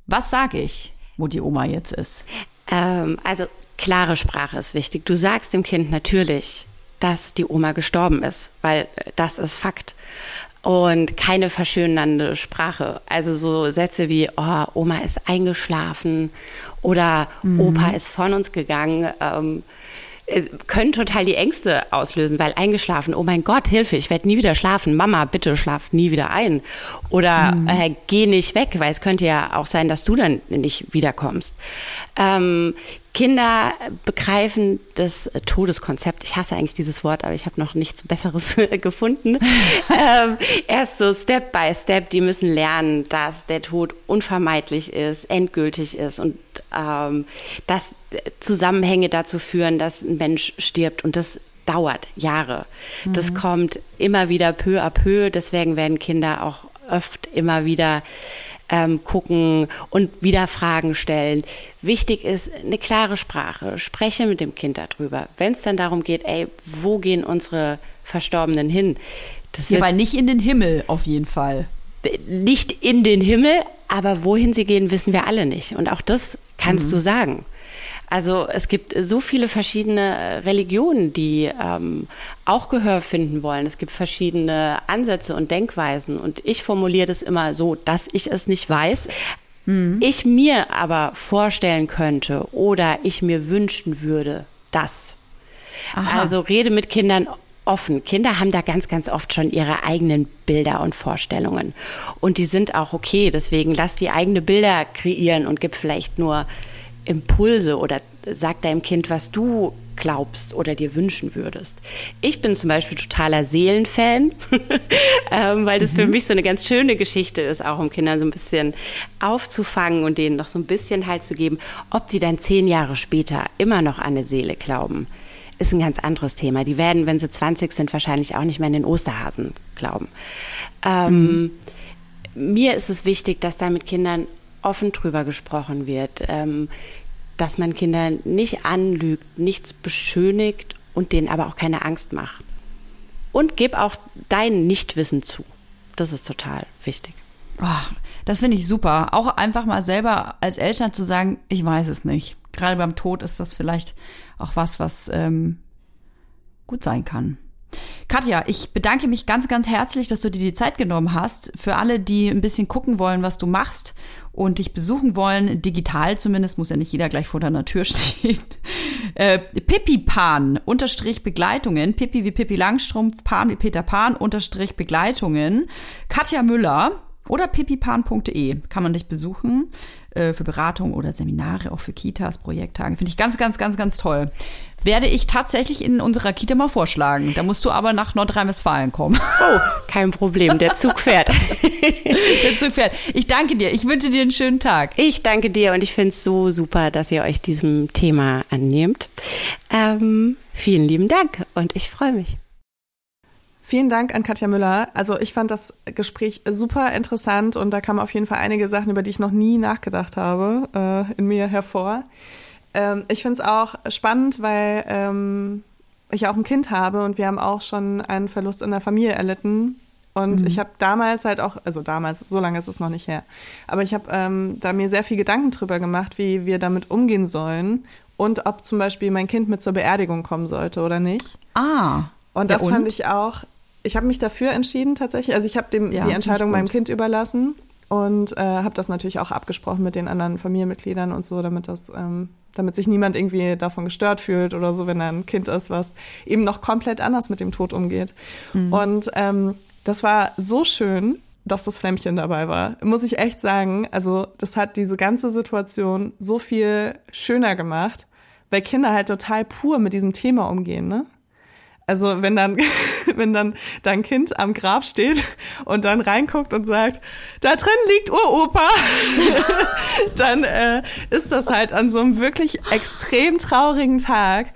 Was sage ich, wo die Oma jetzt ist? Ähm, also klare Sprache ist wichtig. Du sagst dem Kind natürlich, dass die Oma gestorben ist, weil äh, das ist Fakt. Und keine verschönernde Sprache. Also so Sätze wie, oh, Oma ist eingeschlafen oder Opa ist von uns gegangen. Ähm, es können total die Ängste auslösen, weil eingeschlafen, oh mein Gott, Hilfe, ich werde nie wieder schlafen. Mama, bitte schlaf nie wieder ein. Oder äh, geh nicht weg, weil es könnte ja auch sein, dass du dann nicht wiederkommst. Ähm, Kinder begreifen das Todeskonzept. Ich hasse eigentlich dieses Wort, aber ich habe noch nichts Besseres gefunden. ähm, erst so Step by Step, die müssen lernen, dass der Tod unvermeidlich ist, endgültig ist und ähm, dass Zusammenhänge dazu führen, dass ein Mensch stirbt und das dauert Jahre. Das kommt immer wieder peu à peu. Deswegen werden Kinder auch oft immer wieder ähm, gucken und wieder Fragen stellen. Wichtig ist eine klare Sprache. Spreche mit dem Kind darüber. Wenn es dann darum geht, ey, wo gehen unsere Verstorbenen hin? Das Ja, aber nicht in den Himmel auf jeden Fall. nicht in den Himmel, aber wohin sie gehen, wissen wir alle nicht. Und auch das kannst Mhm. du sagen. Also es gibt so viele verschiedene Religionen, die ähm, auch Gehör finden wollen. Es gibt verschiedene Ansätze und Denkweisen. Und ich formuliere das immer so, dass ich es nicht weiß. Mhm. Ich mir aber vorstellen könnte oder ich mir wünschen würde, dass. Aha. Also rede mit Kindern offen. Kinder haben da ganz, ganz oft schon ihre eigenen Bilder und Vorstellungen. Und die sind auch okay. Deswegen lass die eigene Bilder kreieren und gib vielleicht nur Impulse oder sag deinem Kind, was du glaubst oder dir wünschen würdest. Ich bin zum Beispiel totaler Seelenfan, ähm, weil das für mich so eine ganz schöne Geschichte ist, auch um Kinder so ein bisschen aufzufangen und denen noch so ein bisschen Halt zu geben, ob sie dann zehn Jahre später immer noch an eine Seele glauben ist ein ganz anderes Thema. Die werden, wenn sie 20 sind, wahrscheinlich auch nicht mehr an den Osterhasen glauben. Ähm, Mir ist es wichtig, dass da mit Kindern offen drüber gesprochen wird, ähm, dass man Kindern nicht anlügt, nichts beschönigt und denen aber auch keine Angst macht. Und gib auch dein Nichtwissen zu. Das ist total wichtig. Oh, das finde ich super. Auch einfach mal selber als Eltern zu sagen, ich weiß es nicht. Gerade beim Tod ist das vielleicht auch was, was ähm, gut sein kann. Katja, ich bedanke mich ganz, ganz herzlich, dass du dir die Zeit genommen hast. Für alle, die ein bisschen gucken wollen, was du machst und dich besuchen wollen, digital zumindest, muss ja nicht jeder gleich vor deiner Tür stehen. Äh, Pippi Pan, Unterstrich Begleitungen, Pippi wie Pippi Langstrumpf, Pan wie Peter Pan, Unterstrich Begleitungen. Katja Müller oder pippipan.de kann man dich besuchen äh, für Beratung oder Seminare, auch für Kitas, Projekttage. Finde ich ganz, ganz, ganz, ganz toll. Werde ich tatsächlich in unserer Kita mal vorschlagen. Da musst du aber nach Nordrhein-Westfalen kommen. Oh, kein Problem, der Zug fährt. Der Zug fährt. Ich danke dir. Ich wünsche dir einen schönen Tag. Ich danke dir und ich finde es so super, dass ihr euch diesem Thema annehmt. Ähm, vielen lieben Dank und ich freue mich. Vielen Dank an Katja Müller. Also ich fand das Gespräch super interessant und da kamen auf jeden Fall einige Sachen, über die ich noch nie nachgedacht habe, äh, in mir hervor. Ähm, ich finde es auch spannend, weil ähm, ich auch ein Kind habe und wir haben auch schon einen Verlust in der Familie erlitten. Und ich habe damals halt auch, also damals, so lange ist es noch nicht her, aber ich habe ähm, da mir sehr viel Gedanken drüber gemacht, wie wir damit umgehen sollen und ob zum Beispiel mein Kind mit zur Beerdigung kommen sollte oder nicht. Ah. Und Ja, das fand ich auch, ich habe mich dafür entschieden tatsächlich. Also ich habe dem Ja, die Entscheidung meinem. Kind überlassen und äh, habe das natürlich auch abgesprochen mit den anderen Familienmitgliedern und so, damit das, ähm, damit sich niemand irgendwie davon gestört fühlt oder so, wenn da ein Kind ist, was eben noch komplett anders mit dem Tod umgeht. Mhm. Und ähm, das war so schön, dass das Flämmchen dabei war. Muss ich echt sagen. Also das hat diese ganze Situation so viel schöner gemacht, weil Kinder halt total pur mit diesem Thema umgehen, ne? Also wenn dann, wenn dann dein Kind am Grab steht und dann reinguckt und sagt, da drin liegt Uropa, dann äh, ist das halt an so einem wirklich extrem traurigen Tag,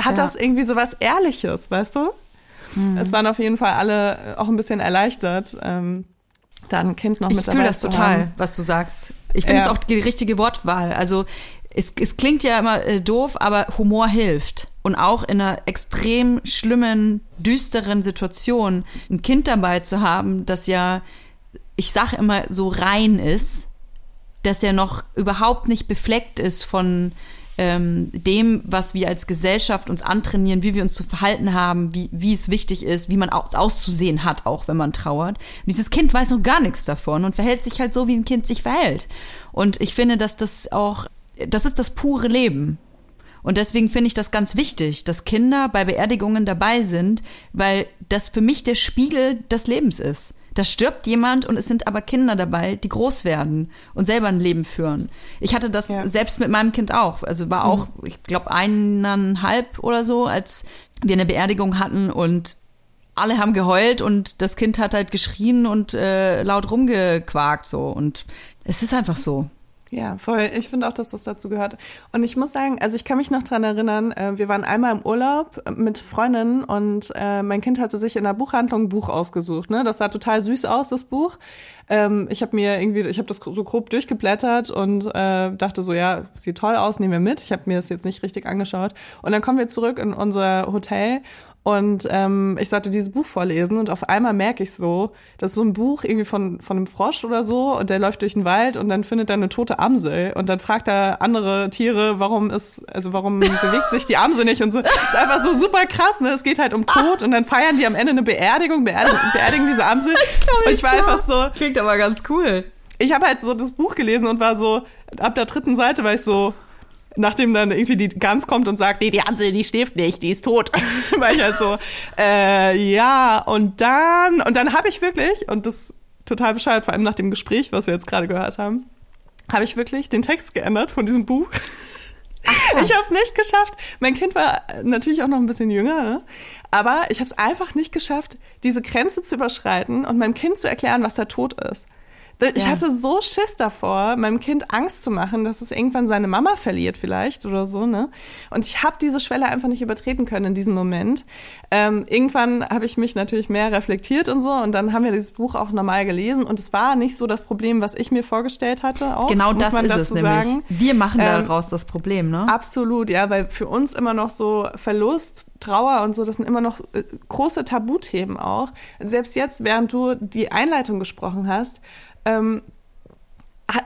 hat Ja. das irgendwie so was Ehrliches, weißt du? Es waren auf jeden Fall alle auch ein bisschen erleichtert, ähm, da ein Kind noch Ich mit dabei fühle das total, haben. was du sagst. Ich finde es Ja. auch die richtige Wortwahl. Also es, es klingt ja immer äh, doof, aber Humor hilft. Und auch in einer extrem schlimmen, düsteren Situation ein Kind dabei zu haben, das ja, ich sage immer, so rein ist, dass er noch überhaupt nicht befleckt ist von ähm, dem, was wir als Gesellschaft uns antrainieren, wie wir uns zu verhalten haben, wie, wie es wichtig ist, wie man aus, auszusehen hat, auch wenn man trauert. Dieses Kind weiß noch gar nichts davon und verhält sich halt so, wie ein Kind sich verhält. Und ich finde, dass das auch, das ist das pure Leben. Und deswegen finde ich das ganz wichtig, dass Kinder bei Beerdigungen dabei sind, weil das für mich der Spiegel des Lebens ist. Da stirbt jemand und es sind aber Kinder dabei, die groß werden und selber ein Leben führen. Ich hatte das Ja. selbst mit meinem Kind auch. Also war auch, ich glaube, eineinhalb oder so, als wir eine Beerdigung hatten und alle haben geheult und das Kind hat halt geschrien und äh, laut rumgequakt so. Und es ist einfach so. Ja, voll. Ich finde auch, dass das dazu gehört. Und ich muss sagen, also ich kann mich noch dran erinnern, äh, wir waren einmal im Urlaub mit Freundinnen und äh, mein Kind hatte sich in der Buchhandlung ein Buch ausgesucht. Ne? Das sah total süß aus, das Buch. Ähm, ich habe mir irgendwie, ich habe das so grob durchgeblättert und äh, dachte so, ja, sieht toll aus, nehmen wir mit. Ich habe mir das jetzt nicht richtig angeschaut. Und dann kommen wir zurück in unser Hotel Und ähm, ich sollte dieses Buch vorlesen und auf einmal merke ich so, das ist so ein Buch irgendwie von, von einem Frosch oder so und der läuft durch den Wald und dann findet er eine tote Amsel und dann fragt er andere Tiere, warum ist, also warum bewegt sich die Amsel nicht und so. Ist einfach so super krass, ne? Es geht halt um Tod und dann feiern die am Ende eine Beerdigung, beerdigen, beerdigen diese Amsel. Und ich war einfach so, Klingt aber ganz cool. ich habe halt so das Buch gelesen und war so, ab der dritten Seite war ich so, nachdem dann irgendwie die Gans kommt und sagt, nee, die Amsel, die schläft nicht, die ist tot. war ich halt so, äh, ja, und dann, und dann habe ich wirklich, und das ist total bescheuert, vor allem nach dem Gespräch, was wir jetzt gerade gehört haben, habe ich wirklich den Text geändert von diesem Buch. Ich habe es nicht geschafft. Mein Kind war natürlich auch noch ein bisschen jünger, ne? aber ich habe es einfach nicht geschafft, diese Grenze zu überschreiten und meinem Kind zu erklären, was der Tod ist. Ich Ja. hatte so Schiss davor, meinem Kind Angst zu machen, dass es irgendwann seine Mama verliert vielleicht oder so, ne? Und ich habe diese Schwelle einfach nicht übertreten können in diesem Moment. Ähm, irgendwann habe ich mich natürlich mehr reflektiert und so und dann haben wir dieses Buch auch normal gelesen und es war nicht so das Problem, was ich mir vorgestellt hatte. Auch, Genau das ist dazu es nämlich. sagen. Wir machen Ähm, daraus das Problem, ne? Absolut, ja, weil für uns immer noch so Verlust, Trauer und so, das sind immer noch äh, große Tabuthemen auch. Selbst jetzt, während du die Einleitung gesprochen hast, ähm,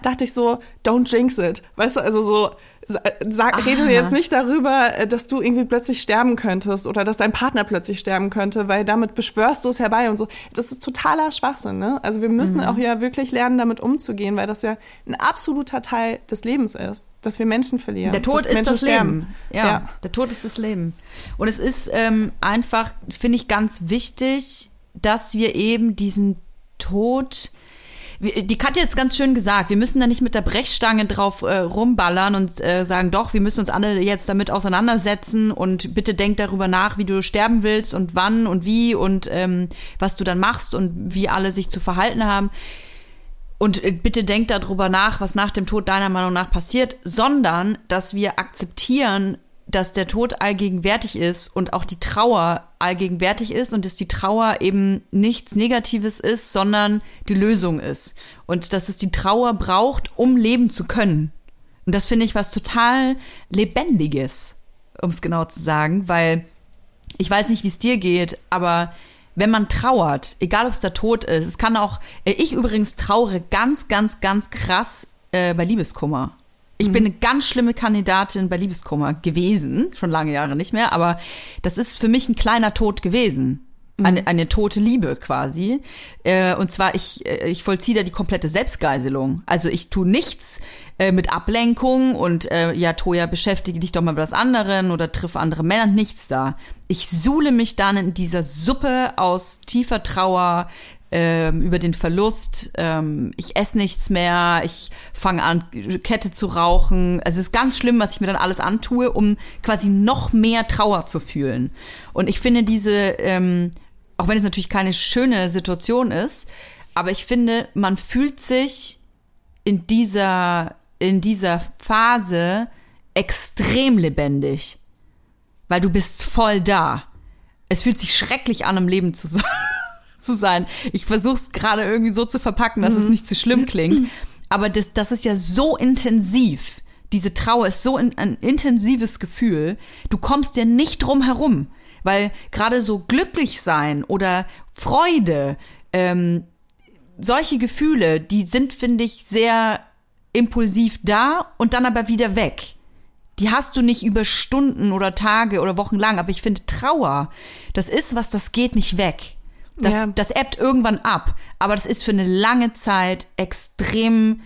dachte ich so, don't jinx it. Weißt du, also so, sa- sag, Ah. rede jetzt nicht darüber, äh, dass du irgendwie plötzlich sterben könntest oder dass dein Partner plötzlich sterben könnte, weil damit beschwörst du es herbei und so. Das ist totaler Schwachsinn, ne? Also wir müssen Mhm. auch ja wirklich lernen, damit umzugehen, weil das ja ein absoluter Teil des Lebens ist, dass wir Menschen verlieren. Der Tod ist Menschen das Leben. Ja, Ja. der Tod ist das Leben. Und es ist ähm, einfach, finde ich, ganz wichtig, dass wir eben diesen Tod. Die Katja hat jetzt ganz schön gesagt, wir müssen da nicht mit der Brechstange drauf äh, rumballern und äh, sagen, doch, wir müssen uns alle jetzt damit auseinandersetzen und bitte denk darüber nach, wie du sterben willst und wann und wie und ähm, was du dann machst und wie alle sich zu verhalten haben. Und äh, bitte denk darüber nach, was nach dem Tod deiner Meinung nach passiert, sondern dass wir akzeptieren, dass der Tod allgegenwärtig ist und auch die Trauer allgegenwärtig ist und dass die Trauer eben nichts Negatives ist, sondern die Lösung ist. Und dass es die Trauer braucht, um leben zu können. Und das finde ich was total Lebendiges, um es genau zu sagen, weil ich weiß nicht, wie es dir geht, aber wenn man trauert, egal ob es der Tod ist, es kann auch, äh, ich übrigens trauere ganz, ganz, ganz krass äh, bei Liebeskummer. Ich bin eine ganz schlimme Kandidatin bei Liebeskummer gewesen, schon lange Jahre nicht mehr, aber das ist für mich ein kleiner Tod gewesen. Eine, eine tote Liebe quasi. Äh, und zwar, ich, äh, ich vollziehe da die komplette Selbstgeiselung. Also ich tue nichts äh, mit Ablenkung und äh, ja, Toja, beschäftige dich doch mal mit was anderen oder triff andere Männer, nichts da. Ich suhle mich dann in dieser Suppe aus tiefer Trauer, ähm, über den Verlust. Ähm, ich esse nichts mehr, ich fange an, Kette zu rauchen. Also es ist ganz schlimm, was ich mir dann alles antue, um quasi noch mehr Trauer zu fühlen. Und ich finde diese, ähm, auch wenn es natürlich keine schöne Situation ist, aber ich finde, man fühlt sich in dieser, in dieser Phase extrem lebendig. Weil du bist voll da. Es fühlt sich schrecklich an, im Leben zu sein zu sein. Ich versuche es gerade irgendwie so zu verpacken, dass es nicht zu schlimm klingt. Aber das, das ist ja so intensiv. Diese Trauer ist so in, ein intensives Gefühl. Du kommst ja nicht drum herum. Weil gerade so glücklich sein oder Freude, ähm, solche Gefühle, die sind, finde ich, sehr impulsiv da und dann aber wieder weg. Die hast du nicht über Stunden oder Tage oder Wochen lang. Aber ich finde Trauer, das ist was, das geht nicht weg. Das, Ja. das ebbt irgendwann ab. Aber das ist für eine lange Zeit extrem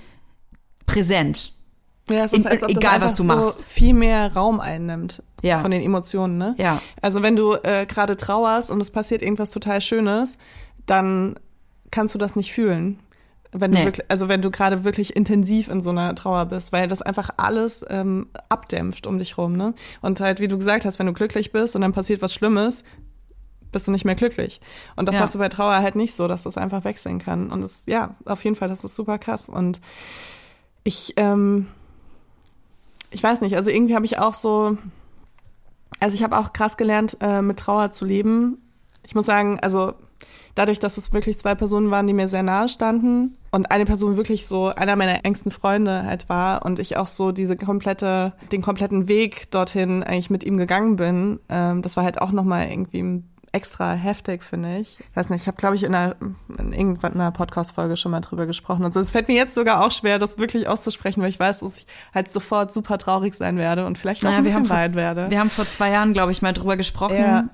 präsent. Ja, es ist, In- als ob das egal, was du so machst. viel mehr Raum einnimmt Ja. von den Emotionen, ne? Ja. Also wenn du äh, gerade trauerst und es passiert irgendwas total Schönes, dann kannst du das nicht fühlen. Wenn du Nee. wirklich, also wenn du gerade wirklich intensiv in so einer Trauer bist, weil das einfach alles ähm, abdämpft um dich rum, ne? Und halt, wie du gesagt hast, wenn du glücklich bist und dann passiert was Schlimmes, bist du nicht mehr glücklich. Und das Ja. hast du bei Trauer halt nicht so, dass das einfach wechseln kann. Und das, ja, auf jeden Fall, das ist super krass. Und ich, ähm, ich weiß nicht, also irgendwie habe ich auch so, also ich habe auch krass gelernt, äh, mit Trauer zu leben. Ich muss sagen, also dadurch, dass es wirklich zwei Personen waren, die mir sehr nahe standen und eine Person wirklich so einer meiner engsten Freunde halt war und ich auch so diese komplette, den kompletten Weg dorthin eigentlich mit ihm gegangen bin, ähm, das war halt auch nochmal irgendwie extra heftig, finde ich. Ich weiß nicht, ich habe, glaube ich, in, einer, in irgendwann einer Podcast-Folge schon mal drüber gesprochen und so. Es fällt mir jetzt sogar auch schwer, das wirklich auszusprechen, weil ich weiß, dass ich halt sofort super traurig sein werde und vielleicht auch Naja, ein wir bisschen haben vor- weinen werde. Wir haben vor zwei Jahren, glaube ich, mal drüber gesprochen. Ja.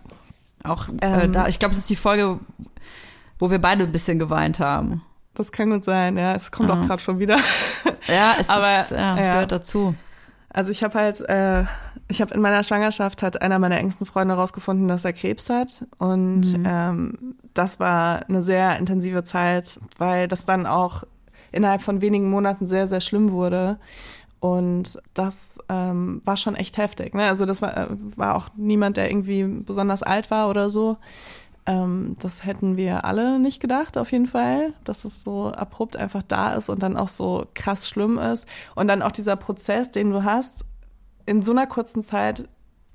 Auch äh, Ähm. da, ich glaube, es ist die Folge, wo wir beide ein bisschen geweint haben. Das kann gut sein, ja. Es kommt auch Aha. gerade schon wieder. Ja, es Aber, ist, ja, ja. gehört dazu. Also ich habe halt, äh, ich habe in meiner Schwangerschaft hat einer meiner engsten Freunde herausgefunden, dass er Krebs hat und ähm, das war eine sehr intensive Zeit, weil das dann auch innerhalb von wenigen Monaten sehr sehr schlimm wurde und das ähm, war schon echt heftig. Ne? Also das war, äh, war auch niemand, der irgendwie besonders alt war oder so. Ähm, das hätten wir alle nicht gedacht, auf jeden Fall, dass es so abrupt einfach da ist und dann auch so krass schlimm ist. Und dann auch dieser Prozess, den du hast, in so einer kurzen Zeit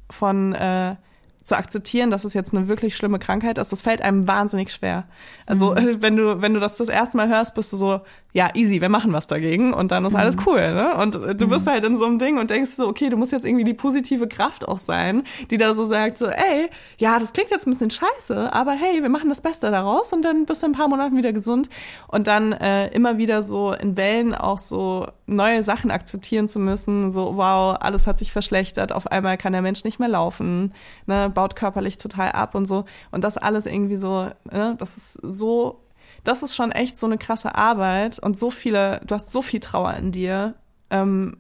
von äh, zu akzeptieren, dass es jetzt eine wirklich schlimme Krankheit ist, das fällt einem wahnsinnig schwer. Also äh, wenn du wenn du das das erste Mal hörst, bist du so, ja easy, wir machen was dagegen und dann ist alles cool, ne? Und äh, du bist halt in so einem Ding und denkst so, okay, du musst jetzt irgendwie die positive Kraft auch sein, die da so sagt, so, ey, ja, das klingt jetzt ein bisschen scheiße, aber hey, wir machen das Beste daraus und dann bist du in ein paar Monaten wieder gesund. Und dann äh, immer wieder so in Wellen auch so neue Sachen akzeptieren zu müssen, so wow, alles hat sich verschlechtert, auf einmal kann der Mensch nicht mehr laufen, ne, baut körperlich total ab und so. Und das alles irgendwie so, ne, das ist so, das ist schon echt so eine krasse Arbeit und so viele, du hast so viel Trauer in dir, ähm,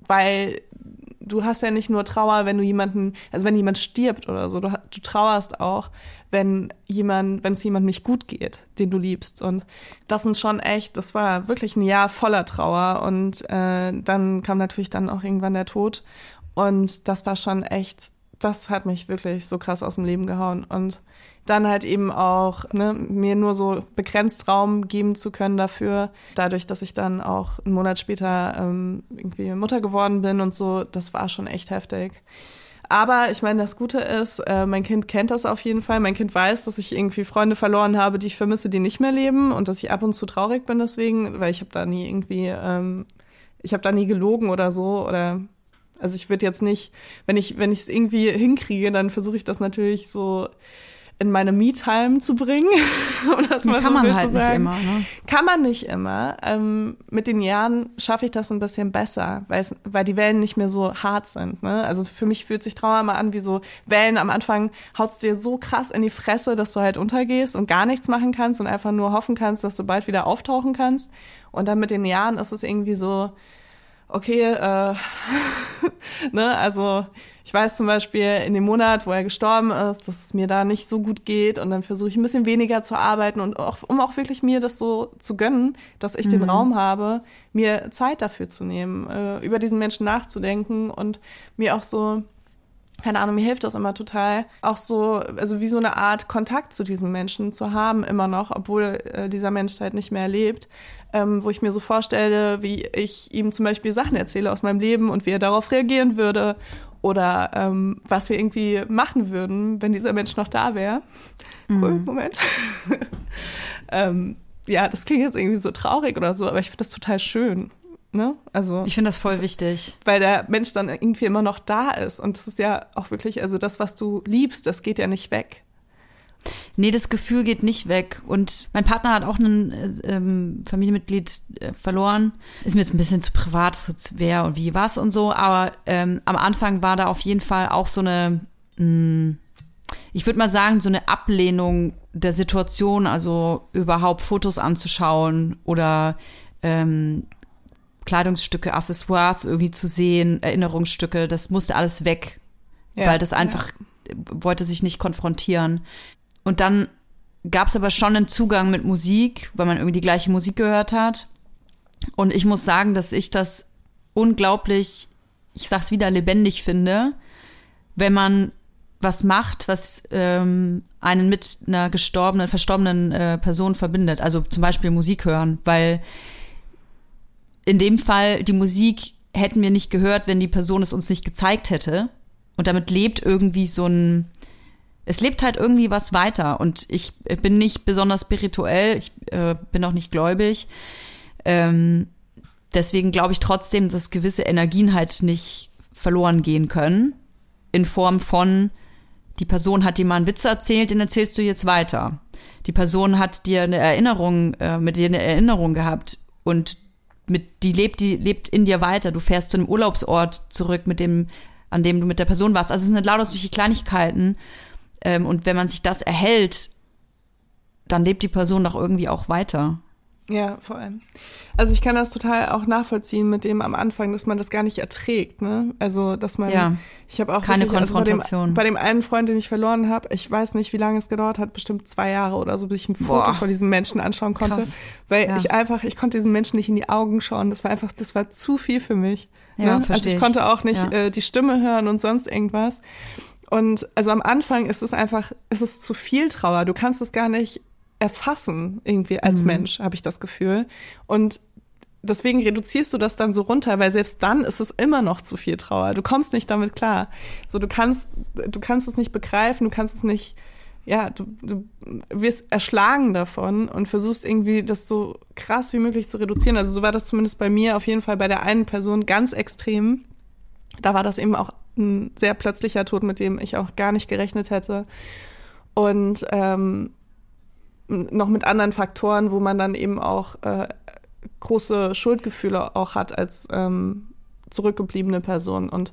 weil du hast ja nicht nur Trauer, wenn du jemanden, also wenn jemand stirbt oder so, du, du trauerst auch, wenn jemand, wenn es jemandem nicht gut geht, den du liebst. Und das sind schon echt, das war wirklich ein Jahr voller Trauer. Und äh, dann kam natürlich dann auch irgendwann der Tod. Und das war schon echt, das hat mich wirklich so krass aus dem Leben gehauen. Und dann halt eben auch ne, mir nur so begrenzt Raum geben zu können dafür, dadurch, dass ich dann auch einen Monat später ähm, irgendwie Mutter geworden bin und so, das war schon echt heftig. Aber ich meine, das Gute ist, äh, mein Kind kennt das auf jeden Fall. Mein Kind weiß, dass ich irgendwie Freunde verloren habe, die ich vermisse, die nicht mehr leben und dass ich ab und zu traurig bin deswegen, weil ich habe da nie irgendwie, ähm, ich habe da nie gelogen oder so oder also ich würde jetzt nicht, wenn ich wenn ich es irgendwie hinkriege, dann versuche ich das natürlich so in meine Me-Time zu bringen. um das mal kann so man halt nicht immer. Ne? Kann man nicht immer. Ähm, mit den Jahren schaffe ich das ein bisschen besser, weil, es, weil die Wellen nicht mehr so hart sind. Ne? Also für mich fühlt sich Trauer immer an wie so Wellen. Am Anfang haut's dir so krass in die Fresse, dass du halt untergehst und gar nichts machen kannst und einfach nur hoffen kannst, dass du bald wieder auftauchen kannst. Und dann mit den Jahren ist es irgendwie so, okay, äh, ne, also ich weiß zum Beispiel in dem Monat, wo er gestorben ist, dass es mir da nicht so gut geht und dann versuche ich ein bisschen weniger zu arbeiten und auch, um auch wirklich mir das so zu gönnen, dass ich den Raum habe, mir Zeit dafür zu nehmen, äh, über diesen Menschen nachzudenken und mir auch so keine Ahnung, mir hilft das immer total, auch so, also wie so eine Art Kontakt zu diesem Menschen zu haben, immer noch, obwohl äh, dieser Mensch halt nicht mehr lebt, ähm, wo ich mir so vorstelle, wie ich ihm zum Beispiel Sachen erzähle aus meinem Leben und wie er darauf reagieren würde oder ähm, was wir irgendwie machen würden, wenn dieser Mensch noch da wäre. Cool, Moment. ähm, ja, das klingt jetzt irgendwie so traurig oder so, aber ich finde das total schön. Ne? Also Ich finde das voll wichtig. weil der Mensch dann irgendwie immer noch da ist. Und das ist ja auch wirklich, also das, was du liebst, das geht ja nicht weg. Nee, das Gefühl geht nicht weg. Und mein Partner hat auch ein äh, ähm, Familienmitglied äh, verloren. Ist mir jetzt ein bisschen zu privat, so wer und wie was und so. Aber ähm, am Anfang war da auf jeden Fall auch so eine, mh, ich würde mal sagen, so eine Ablehnung der Situation, also überhaupt Fotos anzuschauen oder ähm, Kleidungsstücke, Accessoires irgendwie zu sehen, Erinnerungsstücke, das musste alles weg, Ja, weil das einfach wollte sich nicht konfrontieren. Und dann gab es aber schon einen Zugang mit Musik, weil man irgendwie die gleiche Musik gehört hat. Und ich muss sagen, dass ich das unglaublich, ich sag's wieder, lebendig finde, wenn man was macht, was ähm, einen mit einer gestorbenen, verstorbenen äh, Person verbindet. Also zum Beispiel Musik hören, weil in dem Fall die Musik hätten wir nicht gehört, wenn die Person es uns nicht gezeigt hätte. Und damit lebt irgendwie so ein, es lebt halt irgendwie was weiter und ich bin nicht besonders spirituell, ich äh, bin auch nicht gläubig. Ähm, deswegen glaube ich trotzdem, dass gewisse Energien halt nicht verloren gehen können. In Form von, die Person hat dir mal einen Witz erzählt, den erzählst du jetzt weiter. Die Person hat dir eine Erinnerung, äh, mit dir eine Erinnerung gehabt und mit, die lebt, die lebt in dir weiter. Du fährst zu einem Urlaubsort zurück, mit dem, an dem du mit der Person warst. Also es sind lauter solche Kleinigkeiten. Ähm, und wenn man sich das erhält, dann lebt die Person doch irgendwie auch weiter. Ja, vor allem. Also ich kann das total auch nachvollziehen mit dem am Anfang, dass man das gar nicht erträgt. Ne? Also dass man, Ja. ich habe auch Keine wirklich, also bei dem, Konfrontation. bei dem einen Freund, den ich verloren habe, ich weiß nicht, wie lange es gedauert hat, bestimmt zwei Jahre oder so, bis ich ein Foto Boah. von diesem Menschen anschauen konnte, Krass. weil Ja. ich einfach, ich konnte diesen Menschen nicht in die Augen schauen. Das war einfach, das war zu viel für mich. Ja, ne? Also ich. konnte auch nicht Ja. äh, die Stimme hören und sonst irgendwas. Und also am Anfang ist es einfach, es ist zu viel Trauer. Du kannst es gar nicht erfassen, irgendwie als Mhm. Mensch, habe ich das Gefühl. Und deswegen reduzierst du das dann so runter, weil selbst dann ist es immer noch zu viel Trauer. Du kommst nicht damit klar. So, du kannst, du kannst es nicht begreifen, du kannst es nicht, ja, du, du wirst erschlagen davon und versuchst irgendwie das so krass wie möglich zu reduzieren. Also so war das zumindest bei mir auf jeden Fall bei der einen Person ganz extrem. Da war das eben auch ein sehr plötzlicher Tod, mit dem ich auch gar nicht gerechnet hätte. Und ähm, noch mit anderen Faktoren, wo man dann eben auch äh, große Schuldgefühle auch hat als ähm, zurückgebliebene Person. Und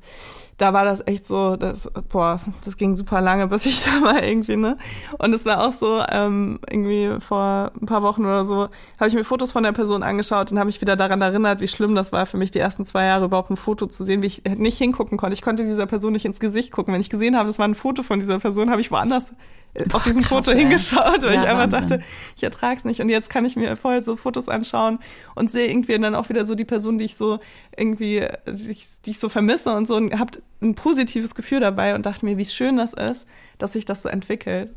da war das echt so, das, boah, das ging super lange, bis ich da war irgendwie, ne? Und es war auch so, ähm, irgendwie vor ein paar Wochen oder so, habe ich mir Fotos von der Person angeschaut und habe mich wieder daran erinnert, wie schlimm das war für mich, die ersten zwei Jahre überhaupt ein Foto zu sehen, wie ich nicht hingucken konnte. Ich konnte dieser Person nicht ins Gesicht gucken. Wenn ich gesehen habe, es war ein Foto von dieser Person, habe ich woanders äh, auf diesem krass, Foto ey. hingeschaut, weil Ja, ich einfach Wahnsinn. dachte, ich ertrag's nicht. Und jetzt kann ich mir voll so Fotos anschauen und sehe irgendwie dann auch wieder so die Person, die ich so irgendwie, die ich, die ich so vermisse und so und hab ein positives Gefühl dabei und dachte mir, wie schön das ist, dass sich das so entwickelt.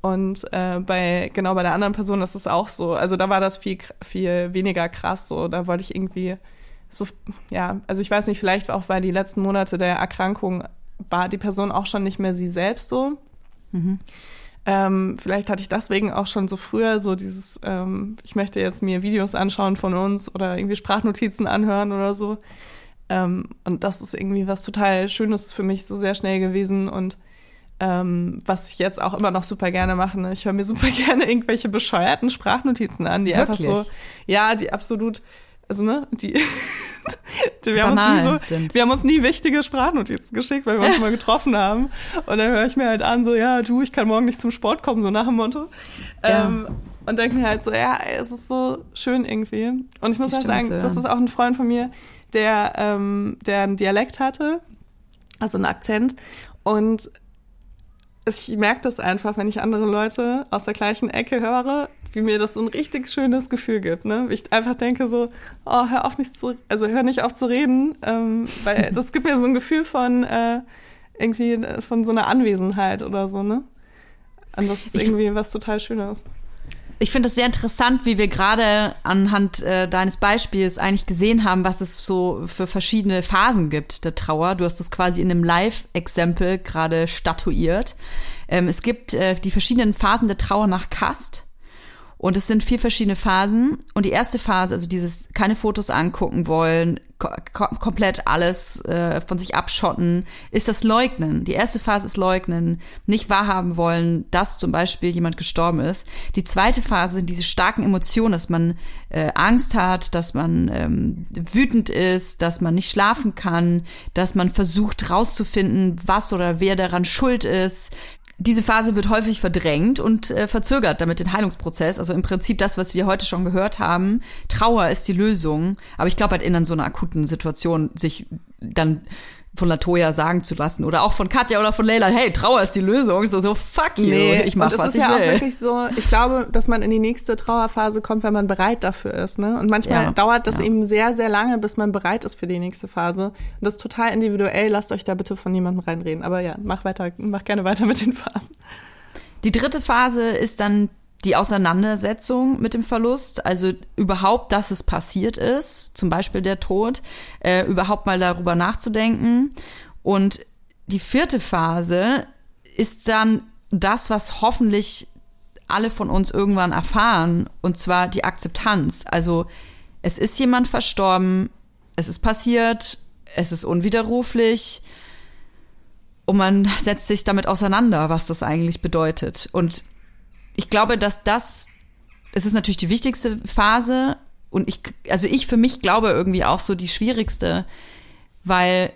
Und äh, bei genau bei der anderen Person ist es auch so. Also da war das viel viel weniger krass. So da wollte ich irgendwie so ja. Also ich weiß nicht, vielleicht auch weil die letzten Monate der Erkrankung war die Person auch schon nicht mehr sie selbst so. Ähm, vielleicht hatte ich deswegen auch schon so früher so dieses, ähm, ich möchte jetzt mir Videos anschauen von uns oder irgendwie Sprachnotizen anhören oder so. Ähm, und das ist irgendwie was total Schönes für mich so sehr schnell gewesen und ähm, was ich jetzt auch immer noch super gerne mache. Ne? Ich höre mir super gerne irgendwelche bescheuerten Sprachnotizen an, die einfach so, Wirklich? ja, die absolut, also ne, die, die wir, haben uns nie so, sind. wir haben uns nie wichtige Sprachnotizen geschickt, weil wir uns mal getroffen haben. Und dann höre ich mir halt an, so, ja, du, ich kann morgen nicht zum Sport kommen, so nach dem Motto. Ja. Ähm, und denke mir halt so, ja, es ist so schön irgendwie. Und ich muss Stimme sagen, das ist auch ein Freund von mir, der, ähm, der einen Dialekt hatte, also einen Akzent. Und ich merke das einfach, wenn ich andere Leute aus der gleichen Ecke höre, wie mir das so ein richtig schönes Gefühl gibt. Ne? Ich einfach denke so, oh, hör auf mich zu, also hör nicht auf zu reden, ähm, weil das gibt mir so ein Gefühl von äh, irgendwie äh, von so einer Anwesenheit oder so, ne? Und das ist Ich- irgendwie was total Schönes. Ich finde es sehr interessant, wie wir gerade anhand äh, deines Beispiels eigentlich gesehen haben, was es so für verschiedene Phasen gibt der Trauer. Du hast es quasi in einem Live-Exempel gerade statuiert. Ähm, es gibt äh, die verschiedenen Phasen der Trauer nach Kast. Und es sind vier verschiedene Phasen. Und die erste Phase, also dieses keine Fotos angucken wollen, ko ko komplett alles äh, von sich abschotten, ist das Leugnen. Die erste Phase ist Leugnen, nicht wahrhaben wollen, dass zum Beispiel jemand gestorben ist. Die zweite Phase sind diese starken Emotionen, dass man äh, Angst hat, dass man ähm, wütend ist, dass man nicht schlafen kann, dass man versucht rauszufinden, was oder wer daran schuld ist, diese Phase wird häufig verdrängt und äh, verzögert damit den Heilungsprozess. Also im Prinzip das, was wir heute schon gehört haben. Trauer ist die Lösung. Aber ich glaube halt in so einer akuten Situation sich dann von Latoya sagen zu lassen oder auch von Katja oder von Leila, hey, Trauer ist die Lösung. So, so fuck you, ich mach und es was ist ich ja auch will. wirklich so, ich glaube, dass man in die nächste Trauerphase kommt, wenn man bereit dafür ist. Ne? Und manchmal Ja, dauert das ja. eben sehr, sehr lange, bis man bereit ist für die nächste Phase. Und das ist total individuell. Lasst euch da bitte von niemandem reinreden. Aber ja, mach weiter, mach gerne weiter mit den Phasen. Die dritte Phase ist dann die Auseinandersetzung mit dem Verlust, also überhaupt, dass es passiert ist, zum Beispiel der Tod, äh, überhaupt mal darüber nachzudenken. Und die vierte Phase ist dann das, was hoffentlich alle von uns irgendwann erfahren, und zwar die Akzeptanz. Also es ist jemand verstorben, es ist passiert, es ist unwiderruflich und man setzt sich damit auseinander, was das eigentlich bedeutet. Und ich glaube, dass das, es ist natürlich die wichtigste Phase und ich, also ich für mich glaube irgendwie auch so die schwierigste, weil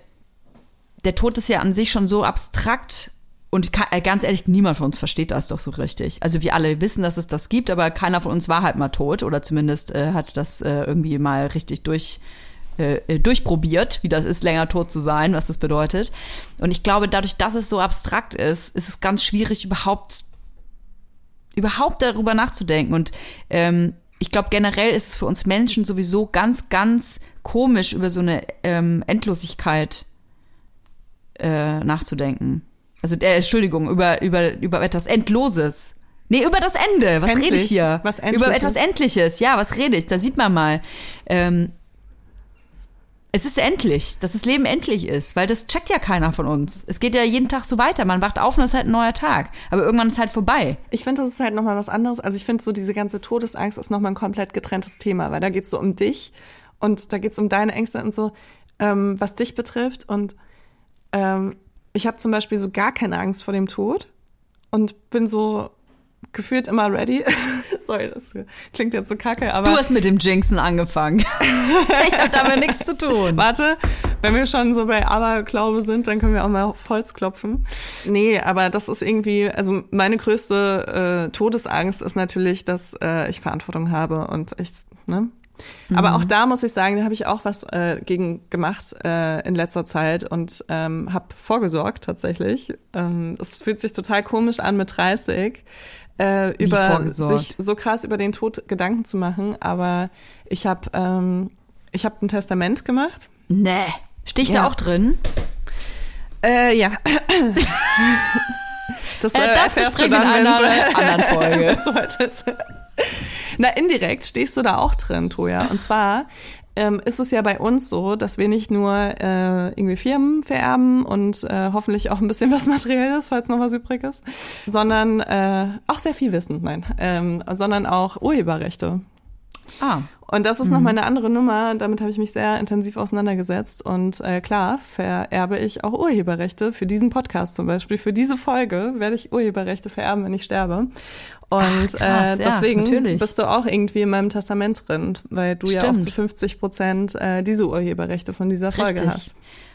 der Tod ist ja an sich schon so abstrakt und ka- äh, ganz ehrlich, niemand von uns versteht das doch so richtig. Also wir alle wissen, dass es das gibt, aber keiner von uns war halt mal tot oder zumindest äh, hat das äh, irgendwie mal richtig durch äh, äh, durchprobiert, wie das ist, länger tot zu sein, was das bedeutet. Und ich glaube, dadurch, dass es so abstrakt ist, ist es ganz schwierig, überhaupt überhaupt darüber nachzudenken. Und ähm, ich glaube, generell ist es für uns Menschen sowieso ganz, ganz komisch, über so eine ähm, Endlosigkeit äh, nachzudenken. Also, äh, Entschuldigung, über, über, über etwas Endloses. Nee, über das Ende. Was rede Endlich. ich hier? Was über Endliches. etwas Endliches. Ja, was rede ich? Da sieht man mal. Ähm, es ist endlich, dass das Leben endlich ist, weil das checkt ja keiner von uns. Es geht ja jeden Tag so weiter. Man wacht auf und es ist halt ein neuer Tag. Aber irgendwann ist halt vorbei. Ich finde, das ist halt nochmal was anderes. Also ich finde so, diese ganze Todesangst ist nochmal ein komplett getrenntes Thema, weil da geht's so um dich und da geht's um deine Ängste und so, ähm, was dich betrifft. Und ähm, ich habe zum Beispiel so gar keine Angst vor dem Tod und bin so gefühlt immer ready. Sorry, das klingt jetzt so kacke, aber Du hast mit dem Jinxen angefangen. ich habe damit nichts zu tun. Warte, wenn wir schon so bei Aberglaube sind, dann können wir auch mal auf Holz klopfen. Nee, aber das ist irgendwie, also meine größte äh, Todesangst ist natürlich, dass äh, ich Verantwortung habe und ich, ne? Aber auch da muss ich sagen, da habe ich auch was äh, gegen gemacht äh, in letzter Zeit und ähm, habe vorgesorgt tatsächlich. Ähm, es fühlt sich total komisch an mit 30, äh, über sich so krass über den Tod Gedanken zu machen. Aber ich habe ähm, ich habe ein Testament gemacht. Nee. Stich Ja. da auch drin? Äh, ja. Das, Äh, das erfährst du besprechen wir in einer anderen Folge. Na, indirekt stehst du da auch drin, Toja. Und zwar ähm, ist es ja bei uns so, dass wir nicht nur äh, irgendwie Firmen vererben und äh, hoffentlich auch ein bisschen was Materielles, falls noch was übrig ist, sondern äh, auch sehr viel Wissen, nein, ähm, sondern auch Urheberrechte. Ah. Und das ist Mhm. noch mal eine andere Nummer. Damit habe ich mich sehr intensiv auseinandergesetzt. Und äh, klar, vererbe ich auch Urheberrechte für diesen Podcast zum Beispiel. Für diese Folge werde ich Urheberrechte vererben, wenn ich sterbe. Und Ach, krass, äh, ja, deswegen natürlich. bist du auch irgendwie in meinem Testament drin, weil du ja auch Stimmt. zu 50 Prozent äh, diese Urheberrechte von dieser Folge Richtig. hast.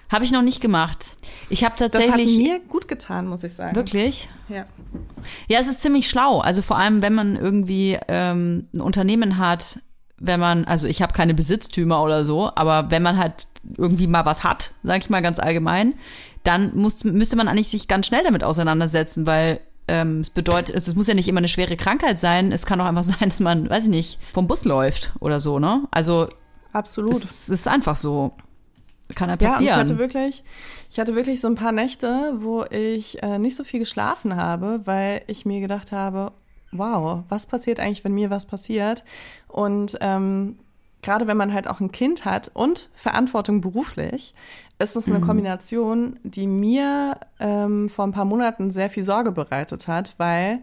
Habe ich noch nicht gemacht. Ich habe Das hat tatsächlich mir gut getan, muss ich sagen. wirklich. Ja. Ja, es ist ziemlich schlau. Also vor allem, wenn man irgendwie ähm, ein Unternehmen hat, wenn man, also ich habe keine Besitztümer oder so, aber wenn man halt irgendwie mal was hat, sage ich mal ganz allgemein, dann muss, müsste man eigentlich sich ganz schnell damit auseinandersetzen, weil ähm, es bedeutet, es, es muss ja nicht immer eine schwere Krankheit sein, es kann auch einfach sein, dass man, weiß ich nicht, vom Bus läuft oder so, ne? Also Absolut. es ist einfach so. Kann ja Ja, passieren. ich hatte wirklich, ich hatte wirklich so ein paar Nächte, wo ich äh, nicht so viel geschlafen habe, weil ich mir gedacht habe, wow, was passiert eigentlich, wenn mir was passiert? Und ähm, gerade wenn man halt auch ein Kind hat und Verantwortung beruflich, ist es eine Kombination, die mir ähm, vor ein paar Monaten sehr viel Sorge bereitet hat, weil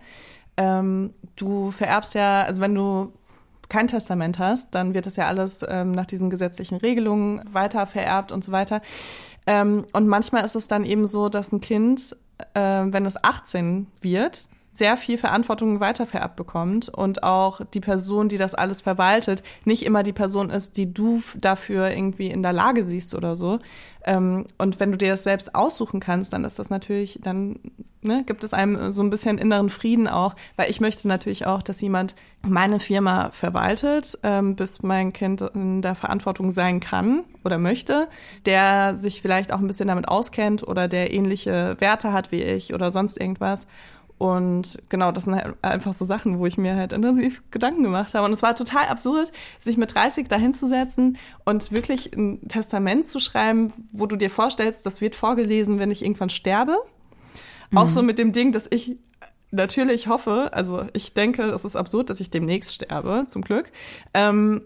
ähm, du vererbst ja, also wenn du kein Testament hast, dann wird das ja alles ähm, nach diesen gesetzlichen Regelungen weiter vererbt und so weiter. Ähm, und manchmal ist es dann eben so, dass ein Kind, äh, wenn es 18 wird, sehr viel Verantwortung weitervererbt bekommt und auch die Person, die das alles verwaltet, nicht immer die Person ist, die du dafür irgendwie in der Lage siehst oder so. Ähm, und wenn du dir das selbst aussuchen kannst, dann ist das natürlich, dann ne, gibt es einem so ein bisschen inneren Frieden auch, weil ich möchte natürlich auch, dass jemand meine Firma verwaltet, ähm, bis mein Kind in der Verantwortung sein kann oder möchte, der sich vielleicht auch ein bisschen damit auskennt oder der ähnliche Werte hat wie ich oder sonst irgendwas. Und genau, das sind halt einfach so Sachen, wo ich mir halt intensiv Gedanken gemacht habe. Und es war total absurd, sich mit 30 dahinzusetzen und wirklich ein Testament zu schreiben, wo du dir vorstellst, das wird vorgelesen, wenn ich irgendwann sterbe. Auch so mit dem Ding, dass ich natürlich hoffe, also ich denke, es ist absurd, dass ich demnächst sterbe, zum Glück. Ähm,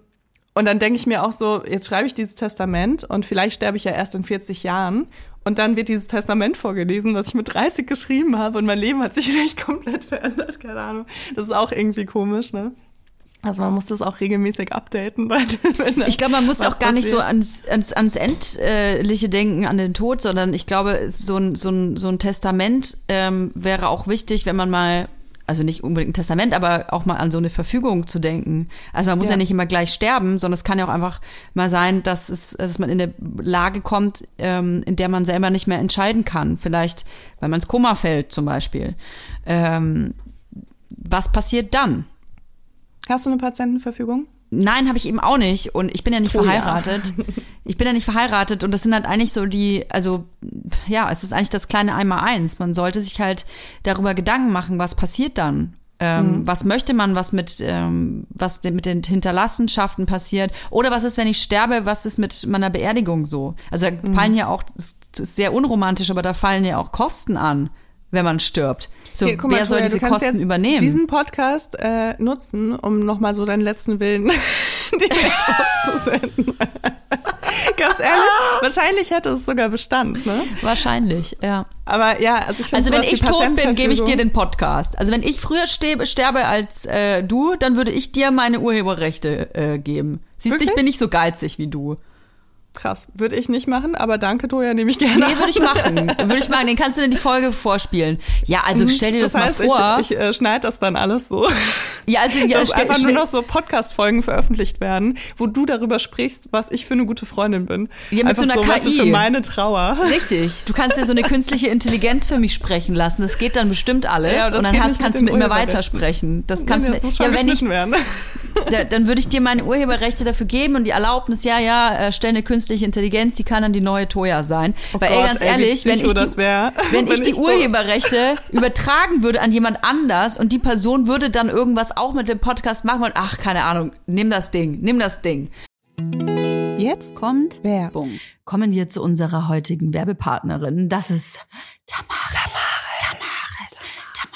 und dann denke ich mir auch so, jetzt schreibe ich dieses Testament und vielleicht sterbe ich ja erst in 40 Jahren. Und dann wird dieses Testament vorgelesen, was ich mit 30 geschrieben habe und mein Leben hat sich vielleicht komplett verändert, keine Ahnung. Das ist auch irgendwie komisch, ne? Also man muss das auch regelmäßig updaten. Wenn Ich glaube, man muss auch gar nicht so passiert. ans, ans, ans Endliche denken, an den Tod, sondern ich glaube, so ein, so ein, so ein Testament ähm, wäre auch wichtig, wenn man mal, also nicht unbedingt ein Testament, aber auch mal an so eine Verfügung zu denken. Also man muss ja, Ja. nicht immer gleich sterben, sondern es kann ja auch einfach mal sein, dass, es, dass man in eine Lage kommt, ähm, in der man selber nicht mehr entscheiden kann. Vielleicht, weil man ins Koma fällt zum Beispiel. Ähm, was passiert dann? Hast du eine Patientenverfügung? Nein, habe ich eben auch nicht. Und ich bin ja nicht Oh ja. verheiratet. Ich bin ja nicht verheiratet. Und das sind halt eigentlich so die, also ja, es ist eigentlich das kleine Einmal-Eins. Man sollte sich halt darüber Gedanken machen, was passiert dann. Ähm, Mhm. Was möchte man, was mit, ähm, was mit den Hinterlassenschaften passiert? Oder was ist, wenn ich sterbe, was ist mit meiner Beerdigung so? Also da Mhm. fallen ja auch, ist sehr unromantisch, aber da fallen ja auch Kosten an, wenn man stirbt. So, Hier, guck mal, wer soll Toja, diese Kosten übernehmen? diesen Podcast äh, nutzen, um nochmal so deinen letzten Willen direkt auszusenden. Ganz ehrlich, wahrscheinlich hätte es sogar Bestand, ne? Wahrscheinlich, ja. Aber ja, also ich Also wenn ich tot bin, gebe ich dir den Podcast. Also wenn ich früher sterbe, sterbe als äh, du, dann würde ich dir meine Urheberrechte äh, geben. Siehst du, ich bin nicht so geizig wie du. Krass, würde ich nicht machen, aber danke, Toja, nehme ich gerne. Nee, würde ich machen. Würde ich machen. Den kannst du in die Folge vorspielen. Ja, also stell dir das, Mhm. heißt, mal vor. ich, ich äh, schneide das dann alles so. ja, also ja, dass einfach nur noch so Podcast-Folgen veröffentlicht werden, wo du darüber sprichst, was ich für eine gute Freundin bin. Ja, mit einfach so einer weißt du, KI. für meine Trauer. Richtig. Du kannst dir so eine künstliche Intelligenz für mich sprechen lassen. Das geht dann bestimmt alles. Ja, das und dann hast, kannst du mit mir weitersprechen. Das kannst Nee, du das muss ja, schon wenn ich, werden. da, dann würde ich dir meine Urheberrechte dafür geben und die Erlaubnis, ja, ja, äh, stell eine künstliche Intelligenz, die kann dann die neue Toya sein. Weil ey, Oh Gott, ganz ey, ehrlich, wenn ich, die, wär. wenn ich Wenn die ich so- Urheberrechte übertragen würde an jemand anders und die Person würde dann irgendwas auch mit dem Podcast machen und ach, keine Ahnung, nimm das Ding, nimm das Ding. Jetzt Kommt Werbung. kommen wir zu unserer heutigen Werbepartnerin. Das ist Tamaris. Tamaris. Tamaris. Tamaris.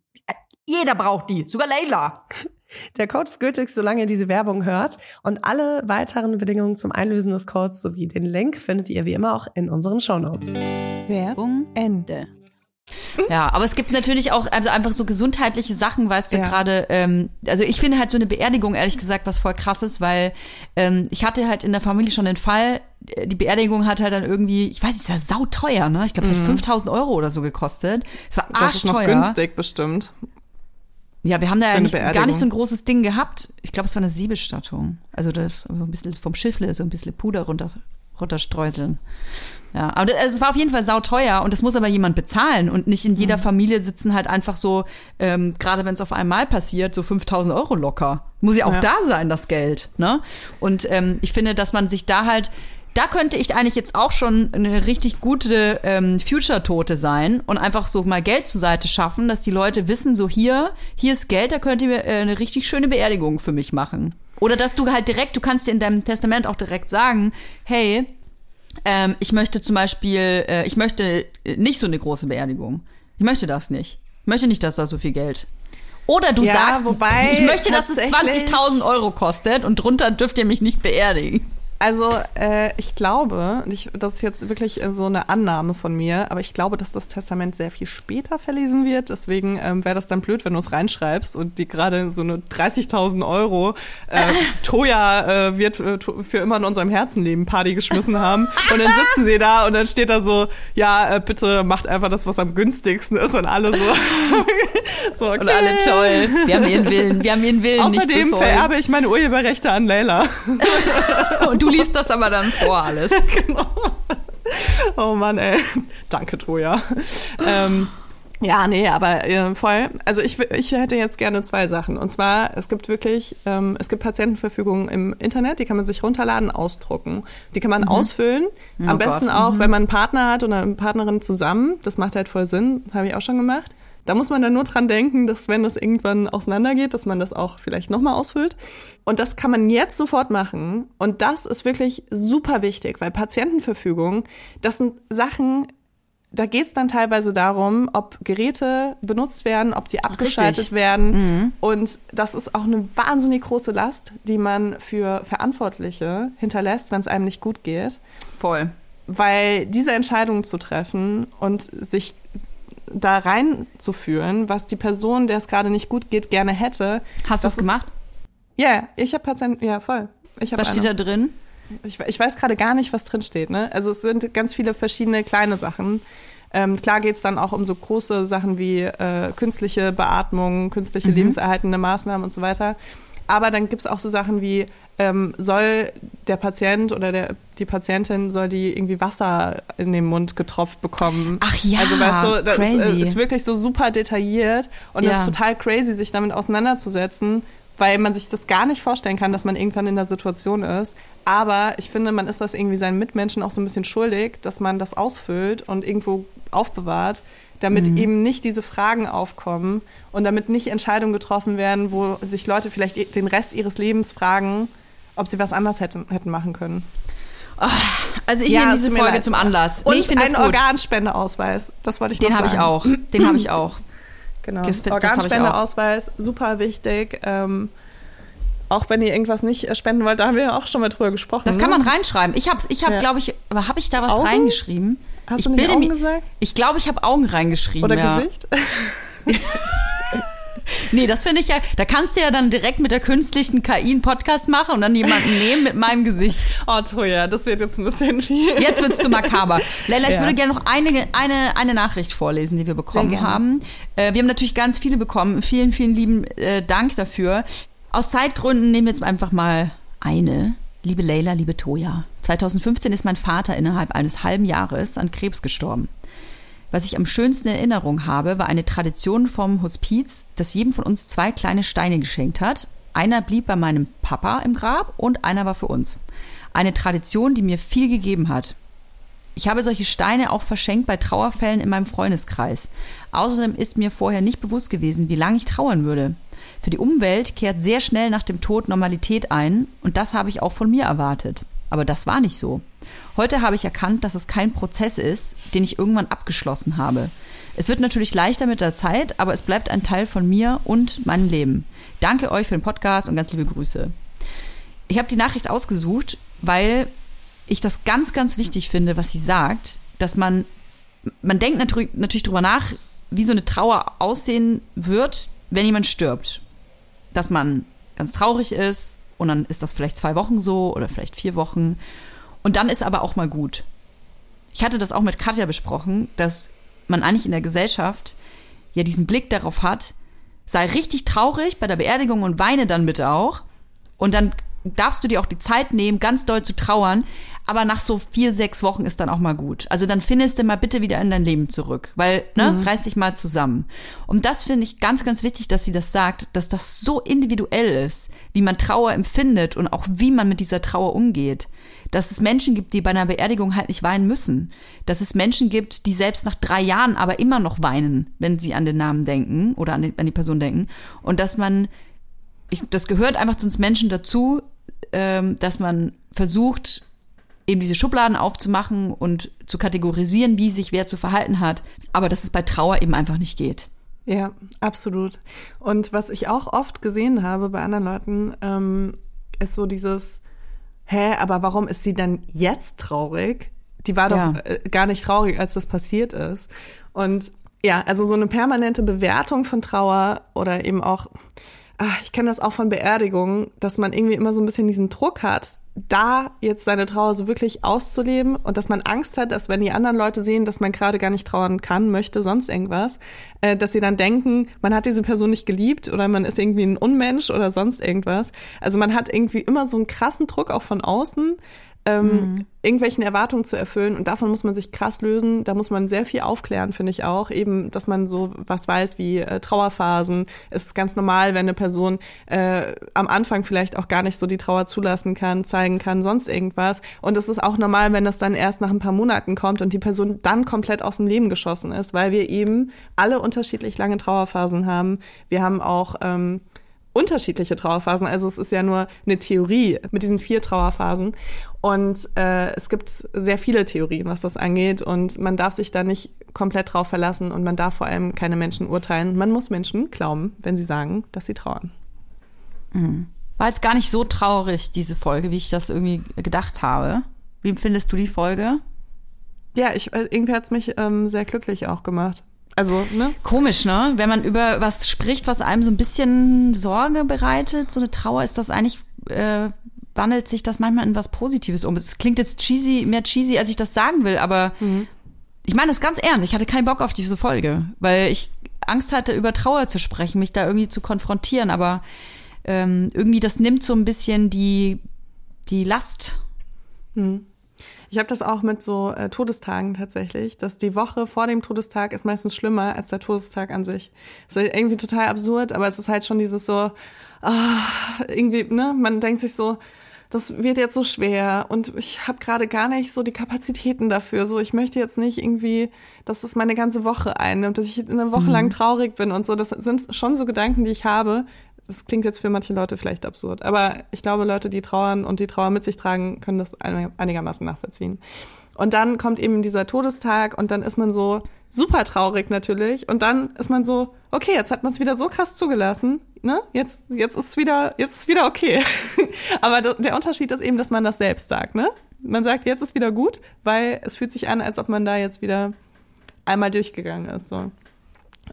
Jeder braucht die, sogar Leila. Der Code ist gültig, solange ihr diese Werbung hört. Und alle weiteren Bedingungen zum Einlösen des Codes sowie den Link findet ihr wie immer auch in unseren Shownotes. Werbung Ende. Ja, aber es gibt natürlich auch also einfach so gesundheitliche Sachen, weißt du, Ja. gerade, ähm, also ich finde halt so eine Beerdigung, ehrlich gesagt, was voll krass ist, weil ähm, ich hatte halt in der Familie schon den Fall, äh, die Beerdigung hat halt dann irgendwie, ich weiß, es ist ja sauteuer, ne? Ich glaube, es hat 5000 Euro oder so gekostet. Es war Mhm. Das ist noch arschteuer. günstig bestimmt. Ja, wir haben da ja nicht, gar nicht so ein großes Ding gehabt. Ich glaube, es war eine Siebestattung. Also das ein bisschen vom Schiffle, so ein bisschen Puder runter, runterstreuseln. Ja, aber das, also es war auf jeden Fall sauteuer und das muss aber jemand bezahlen und nicht in Mhm. jeder Familie sitzen halt einfach so, ähm, gerade wenn es auf einmal passiert, so 5000 Euro locker. Muss ja auch Ja. da sein, das Geld, ne? Und ähm, ich finde, dass man sich da halt, da könnte ich eigentlich jetzt auch schon eine richtig gute ähm, Future-Tote sein und einfach so mal Geld zur Seite schaffen, dass die Leute wissen, so hier, hier ist Geld, da könnt ihr äh, eine richtig schöne Beerdigung für mich machen. Oder dass du halt direkt, du kannst dir in deinem Testament auch direkt sagen, hey, ähm, ich möchte zum Beispiel, äh, ich möchte nicht so eine große Beerdigung. Ich möchte das nicht. Ich möchte nicht, dass da so viel Geld. Oder du Ja, sagst, wobei ich möchte, dass es tatsächlich- 20.000 Euro kostet und drunter dürft ihr mich nicht beerdigen. Also äh, ich glaube, ich, das ist jetzt wirklich äh, so eine Annahme von mir, aber ich glaube, dass das Testament sehr viel später verlesen wird. Deswegen ähm, wäre das dann blöd, wenn du es reinschreibst und die gerade so eine 30.000 Euro äh, Toja äh, wird äh, für immer in unserem Herzenleben Party geschmissen haben. Und dann sitzen sie da und dann steht da so, ja, äh, bitte macht einfach das, was am günstigsten ist und alle so. so okay. Und alle toll. Wir haben ihren Willen. Wir haben ihren Willen Außerdem vererbe ich meine Urheberrechte an Leila. Und du liest das aber dann vor alles. Oh Mann, ey. Danke, Toja. ähm, ja, nee, aber äh, voll. Also ich, ich hätte jetzt gerne zwei Sachen. Und zwar, es gibt wirklich, ähm, es gibt Patientenverfügungen im Internet, die kann man sich runterladen, ausdrucken. Die kann man ausfüllen. Am Oh besten Gott. auch, wenn man einen Partner hat oder eine Partnerin zusammen. Das macht halt voll Sinn. Habe ich auch schon gemacht. Da muss man dann nur dran denken, dass wenn das irgendwann auseinandergeht, dass man das auch vielleicht nochmal ausfüllt. Und das kann man jetzt sofort machen. Und das ist wirklich super wichtig, weil Patientenverfügung, das sind Sachen, da geht es dann teilweise darum, ob Geräte benutzt werden, ob sie abgeschaltet Richtig. werden. Und das ist auch eine wahnsinnig große Last, die man für Verantwortliche hinterlässt, wenn es einem nicht gut geht Voll. weil diese Entscheidungen zu treffen und sich da reinzuführen, was die Person, der es gerade nicht gut geht, gerne hätte. Hast du das es gemacht? Ja, ich habe Patienten, ja voll. Ich Was steht da drin? ich, ich weiß gerade gar nicht, was drin steht. Ne? Also es sind ganz viele verschiedene kleine Sachen. Ähm, klar geht's dann auch um so große Sachen wie äh, künstliche Beatmung, künstliche Mhm. lebenserhaltende Maßnahmen und so weiter. Aber dann gibt's auch so Sachen wie, ähm, soll der Patient oder der, die Patientin, soll die irgendwie Wasser in den Mund getropft bekommen? Ach ja, Also weißt du, das ist, crazy. äh, ist wirklich so super detailliert und das Ja. ist total crazy, sich damit auseinanderzusetzen, weil man sich das gar nicht vorstellen kann, dass man irgendwann in der Situation ist. Aber ich finde, man ist das irgendwie seinen Mitmenschen auch so ein bisschen schuldig, dass man das ausfüllt und irgendwo aufbewahrt, damit Mhm. eben nicht diese Fragen aufkommen und damit nicht Entscheidungen getroffen werden, wo sich Leute vielleicht den Rest ihres Lebens fragen, ob sie was anders hätten, hätten machen können. Also ich Ja, nehme es diese Folge leid. zum Anlass. Und nee, das einen. Organspendeausweis. Das wollte ich Den habe ich auch. Den habe ich auch. Genau. Das- hab Organspendeausweis, super wichtig. Ähm, auch wenn ihr irgendwas nicht äh, spenden wollt, da haben wir ja auch schon mal drüber gesprochen. Das kann ne? man reinschreiben. Ich habe, ich habe, Ja. glaube ich, habe ich da was Augen? reingeschrieben? Hast ich du nicht Augen mir- gesagt? Ich glaube, ich habe Augen reingeschrieben. Oder ja. Gesicht? Nee, das finde ich ja, da kannst du ja dann direkt mit der künstlichen KI einen Podcast machen und dann jemanden nehmen mit meinem Gesicht. Oh, Toja, das wird jetzt ein bisschen viel. Jetzt wird's zu makaber. Leila, ich Ja. würde gerne noch eine, eine, eine Nachricht vorlesen, die wir bekommen haben. Äh, wir haben natürlich ganz viele bekommen. Vielen, vielen lieben äh, Dank dafür. Aus Zeitgründen nehmen wir jetzt einfach mal eine. Liebe Leila, liebe Toja. 2015 ist mein Vater innerhalb eines halben Jahres an Krebs gestorben. Was ich am schönsten in Erinnerung habe, war eine Tradition vom Hospiz, das jedem von uns zwei kleine Steine geschenkt hat. Einer blieb bei meinem Papa im Grab und einer war für uns. Eine Tradition, die mir viel gegeben hat. Ich habe solche Steine auch verschenkt bei Trauerfällen in meinem Freundeskreis. Außerdem ist mir vorher nicht bewusst gewesen, wie lange ich trauern würde. Für die Umwelt kehrt sehr schnell nach dem Tod Normalität ein und das habe ich auch von mir erwartet. Aber das war nicht so. Heute habe ich erkannt, dass es kein Prozess ist, den ich irgendwann abgeschlossen habe. Es wird natürlich leichter mit der Zeit, aber es bleibt ein Teil von mir und meinem Leben. Danke euch für den Podcast und ganz liebe Grüße. Ich habe die Nachricht ausgesucht, weil ich das ganz, ganz wichtig finde, was sie sagt, dass man, man denkt natürlich, natürlich drüber nach, wie so eine Trauer aussehen wird, wenn jemand stirbt. Dass man ganz traurig ist und dann ist das vielleicht zwei Wochen so oder vielleicht vier Wochen. Und dann ist aber auch mal gut. Ich hatte das auch mit Katja besprochen, dass man eigentlich in der Gesellschaft ja diesen Blick darauf hat, sei richtig traurig bei der Beerdigung und weine dann bitte auch. Und dann darfst du dir auch die Zeit nehmen, ganz doll zu trauern. Aber nach so vier, sechs Wochen ist dann auch mal gut. Also dann findest du mal bitte wieder in dein Leben zurück. Weil, ne, reiß dich mal zusammen. Und das finde ich ganz, ganz wichtig, dass sie das sagt, dass das so individuell ist, wie man Trauer empfindet und auch wie man mit dieser Trauer umgeht. Dass es Menschen gibt, die bei einer Beerdigung halt nicht weinen müssen. Dass es Menschen gibt, die selbst nach drei Jahren aber immer noch weinen, wenn sie an den Namen denken oder an die, an die Person denken. Und dass man ich, das gehört einfach zu uns Menschen dazu, ähm, dass man versucht, eben diese Schubladen aufzumachen und zu kategorisieren, wie sich wer zu verhalten hat, aber dass es bei Trauer eben einfach nicht geht. Ja, absolut. Und was ich auch oft gesehen habe bei anderen Leuten, ähm, ist so dieses, hä, aber warum ist sie denn jetzt traurig? Die war doch Ja. äh, gar nicht traurig, als das passiert ist. Und ja, also so eine permanente Bewertung von Trauer oder eben auch, ach, ich kenne das auch von Beerdigungen, dass man irgendwie immer so ein bisschen diesen Druck hat, da jetzt seine Trauer so wirklich auszuleben und dass man Angst hat, dass wenn die anderen Leute sehen, dass man gerade gar nicht trauern kann, möchte, sonst irgendwas, äh, dass sie dann denken, man hat diese Person nicht geliebt oder man ist irgendwie ein Unmensch oder sonst irgendwas. Also man hat irgendwie immer so einen krassen Druck auch von außen, ähm, irgendwelchen Erwartungen zu erfüllen und davon muss man sich krass lösen. Da muss man sehr viel aufklären, finde ich auch. Eben, dass man so was weiß wie äh, Trauerphasen. Es ist ganz normal, wenn eine Person äh, am Anfang vielleicht auch gar nicht so die Trauer zulassen kann, zeigen kann, sonst irgendwas. Und es ist auch normal, wenn das dann erst nach ein paar Monaten kommt und die Person dann komplett aus dem Leben geschossen ist, weil wir eben alle unterschiedlich lange Trauerphasen haben. Wir haben auch ähm, unterschiedliche Trauerphasen. Also es ist ja nur eine Theorie mit diesen vier Trauerphasen. Und äh, es gibt sehr viele Theorien, was das angeht. Und man darf sich da nicht komplett drauf verlassen und man darf vor allem keine Menschen urteilen. Man muss Menschen glauben, wenn sie sagen, dass sie trauern. War jetzt gar nicht so traurig, diese Folge, wie ich das irgendwie gedacht habe. Wie findest du die Folge? Ja, ich, äh, irgendwie hat's mich ähm, sehr glücklich auch gemacht. Also, ne? Komisch, ne? Wenn man über was spricht, was einem so ein bisschen Sorge bereitet, so eine Trauer, ist das eigentlich, äh, wandelt sich das manchmal in was Positives um. Es klingt jetzt cheesy, mehr cheesy, als ich das sagen will, aber ich meine das ganz ernst. Ich hatte keinen Bock auf diese Folge, weil ich Angst hatte, über Trauer zu sprechen, mich da irgendwie zu konfrontieren, aber ähm, irgendwie das nimmt so ein bisschen die, die Last. Ich habe das auch mit so äh, Todestagen tatsächlich, dass die Woche vor dem Todestag ist meistens schlimmer als der Todestag an sich. Das ist irgendwie total absurd, aber es ist halt schon dieses so, ah, irgendwie, ne, man denkt sich so, das wird jetzt so schwer und ich habe gerade gar nicht so die Kapazitäten dafür. So, ich möchte jetzt nicht irgendwie, dass es meine ganze Woche einnimmt, dass ich eine Woche lang traurig bin und so. Das sind schon so Gedanken, die ich habe. Das klingt jetzt für manche Leute vielleicht absurd, aber ich glaube, Leute, die trauern und die Trauer mit sich tragen, können das einig- einigermaßen nachvollziehen. Und dann kommt eben dieser Todestag und dann ist man so super traurig natürlich und dann ist man so, okay, jetzt hat man es wieder so krass zugelassen, ne? Jetzt jetzt ist wieder jetzt ist wieder okay. Aber der Unterschied ist eben, dass man das selbst sagt, ne? Man sagt, jetzt ist wieder gut, weil es fühlt sich an, als ob man da jetzt wieder einmal durchgegangen ist so.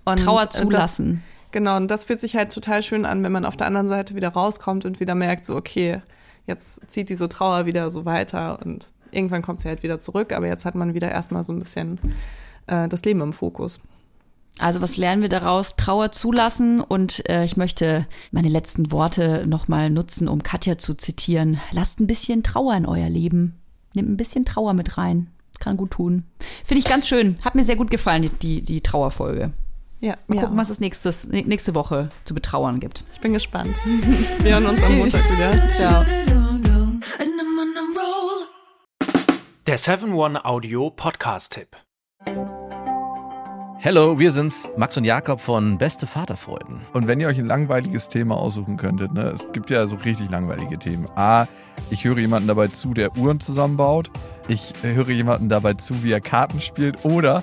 Und Trauer äh, das- zulassen. Genau, und das fühlt sich halt total schön an, wenn man auf der anderen Seite wieder rauskommt und wieder merkt, so, okay, jetzt zieht diese Trauer wieder so weiter und irgendwann kommt sie halt wieder zurück, aber jetzt hat man wieder erstmal so ein bisschen äh, das Leben im Fokus. Also was lernen wir daraus? Trauer zulassen und äh, ich möchte meine letzten Worte nochmal nutzen, um Katja zu zitieren. Lasst ein bisschen Trauer in euer Leben. Nehmt ein bisschen Trauer mit rein. Das kann gut tun. Finde ich ganz schön. Hat mir sehr gut gefallen, die, die, Trauerfolge. Ja, Mal ja. gucken, was es nächstes, nächste Woche zu betrauern gibt. ich bin gespannt. Wir hören uns am Montag wieder. Ciao. Der 7-One Audio Podcast-Tipp. Hello, wir sind's, Max und Jakob von Beste Vaterfreuden. Und wenn ihr euch ein langweiliges Thema aussuchen könntet, ne, es gibt ja so richtig langweilige Themen. A, ich höre jemanden dabei zu, der Uhren zusammenbaut. Ich höre jemanden dabei zu, wie er Karten spielt. Oder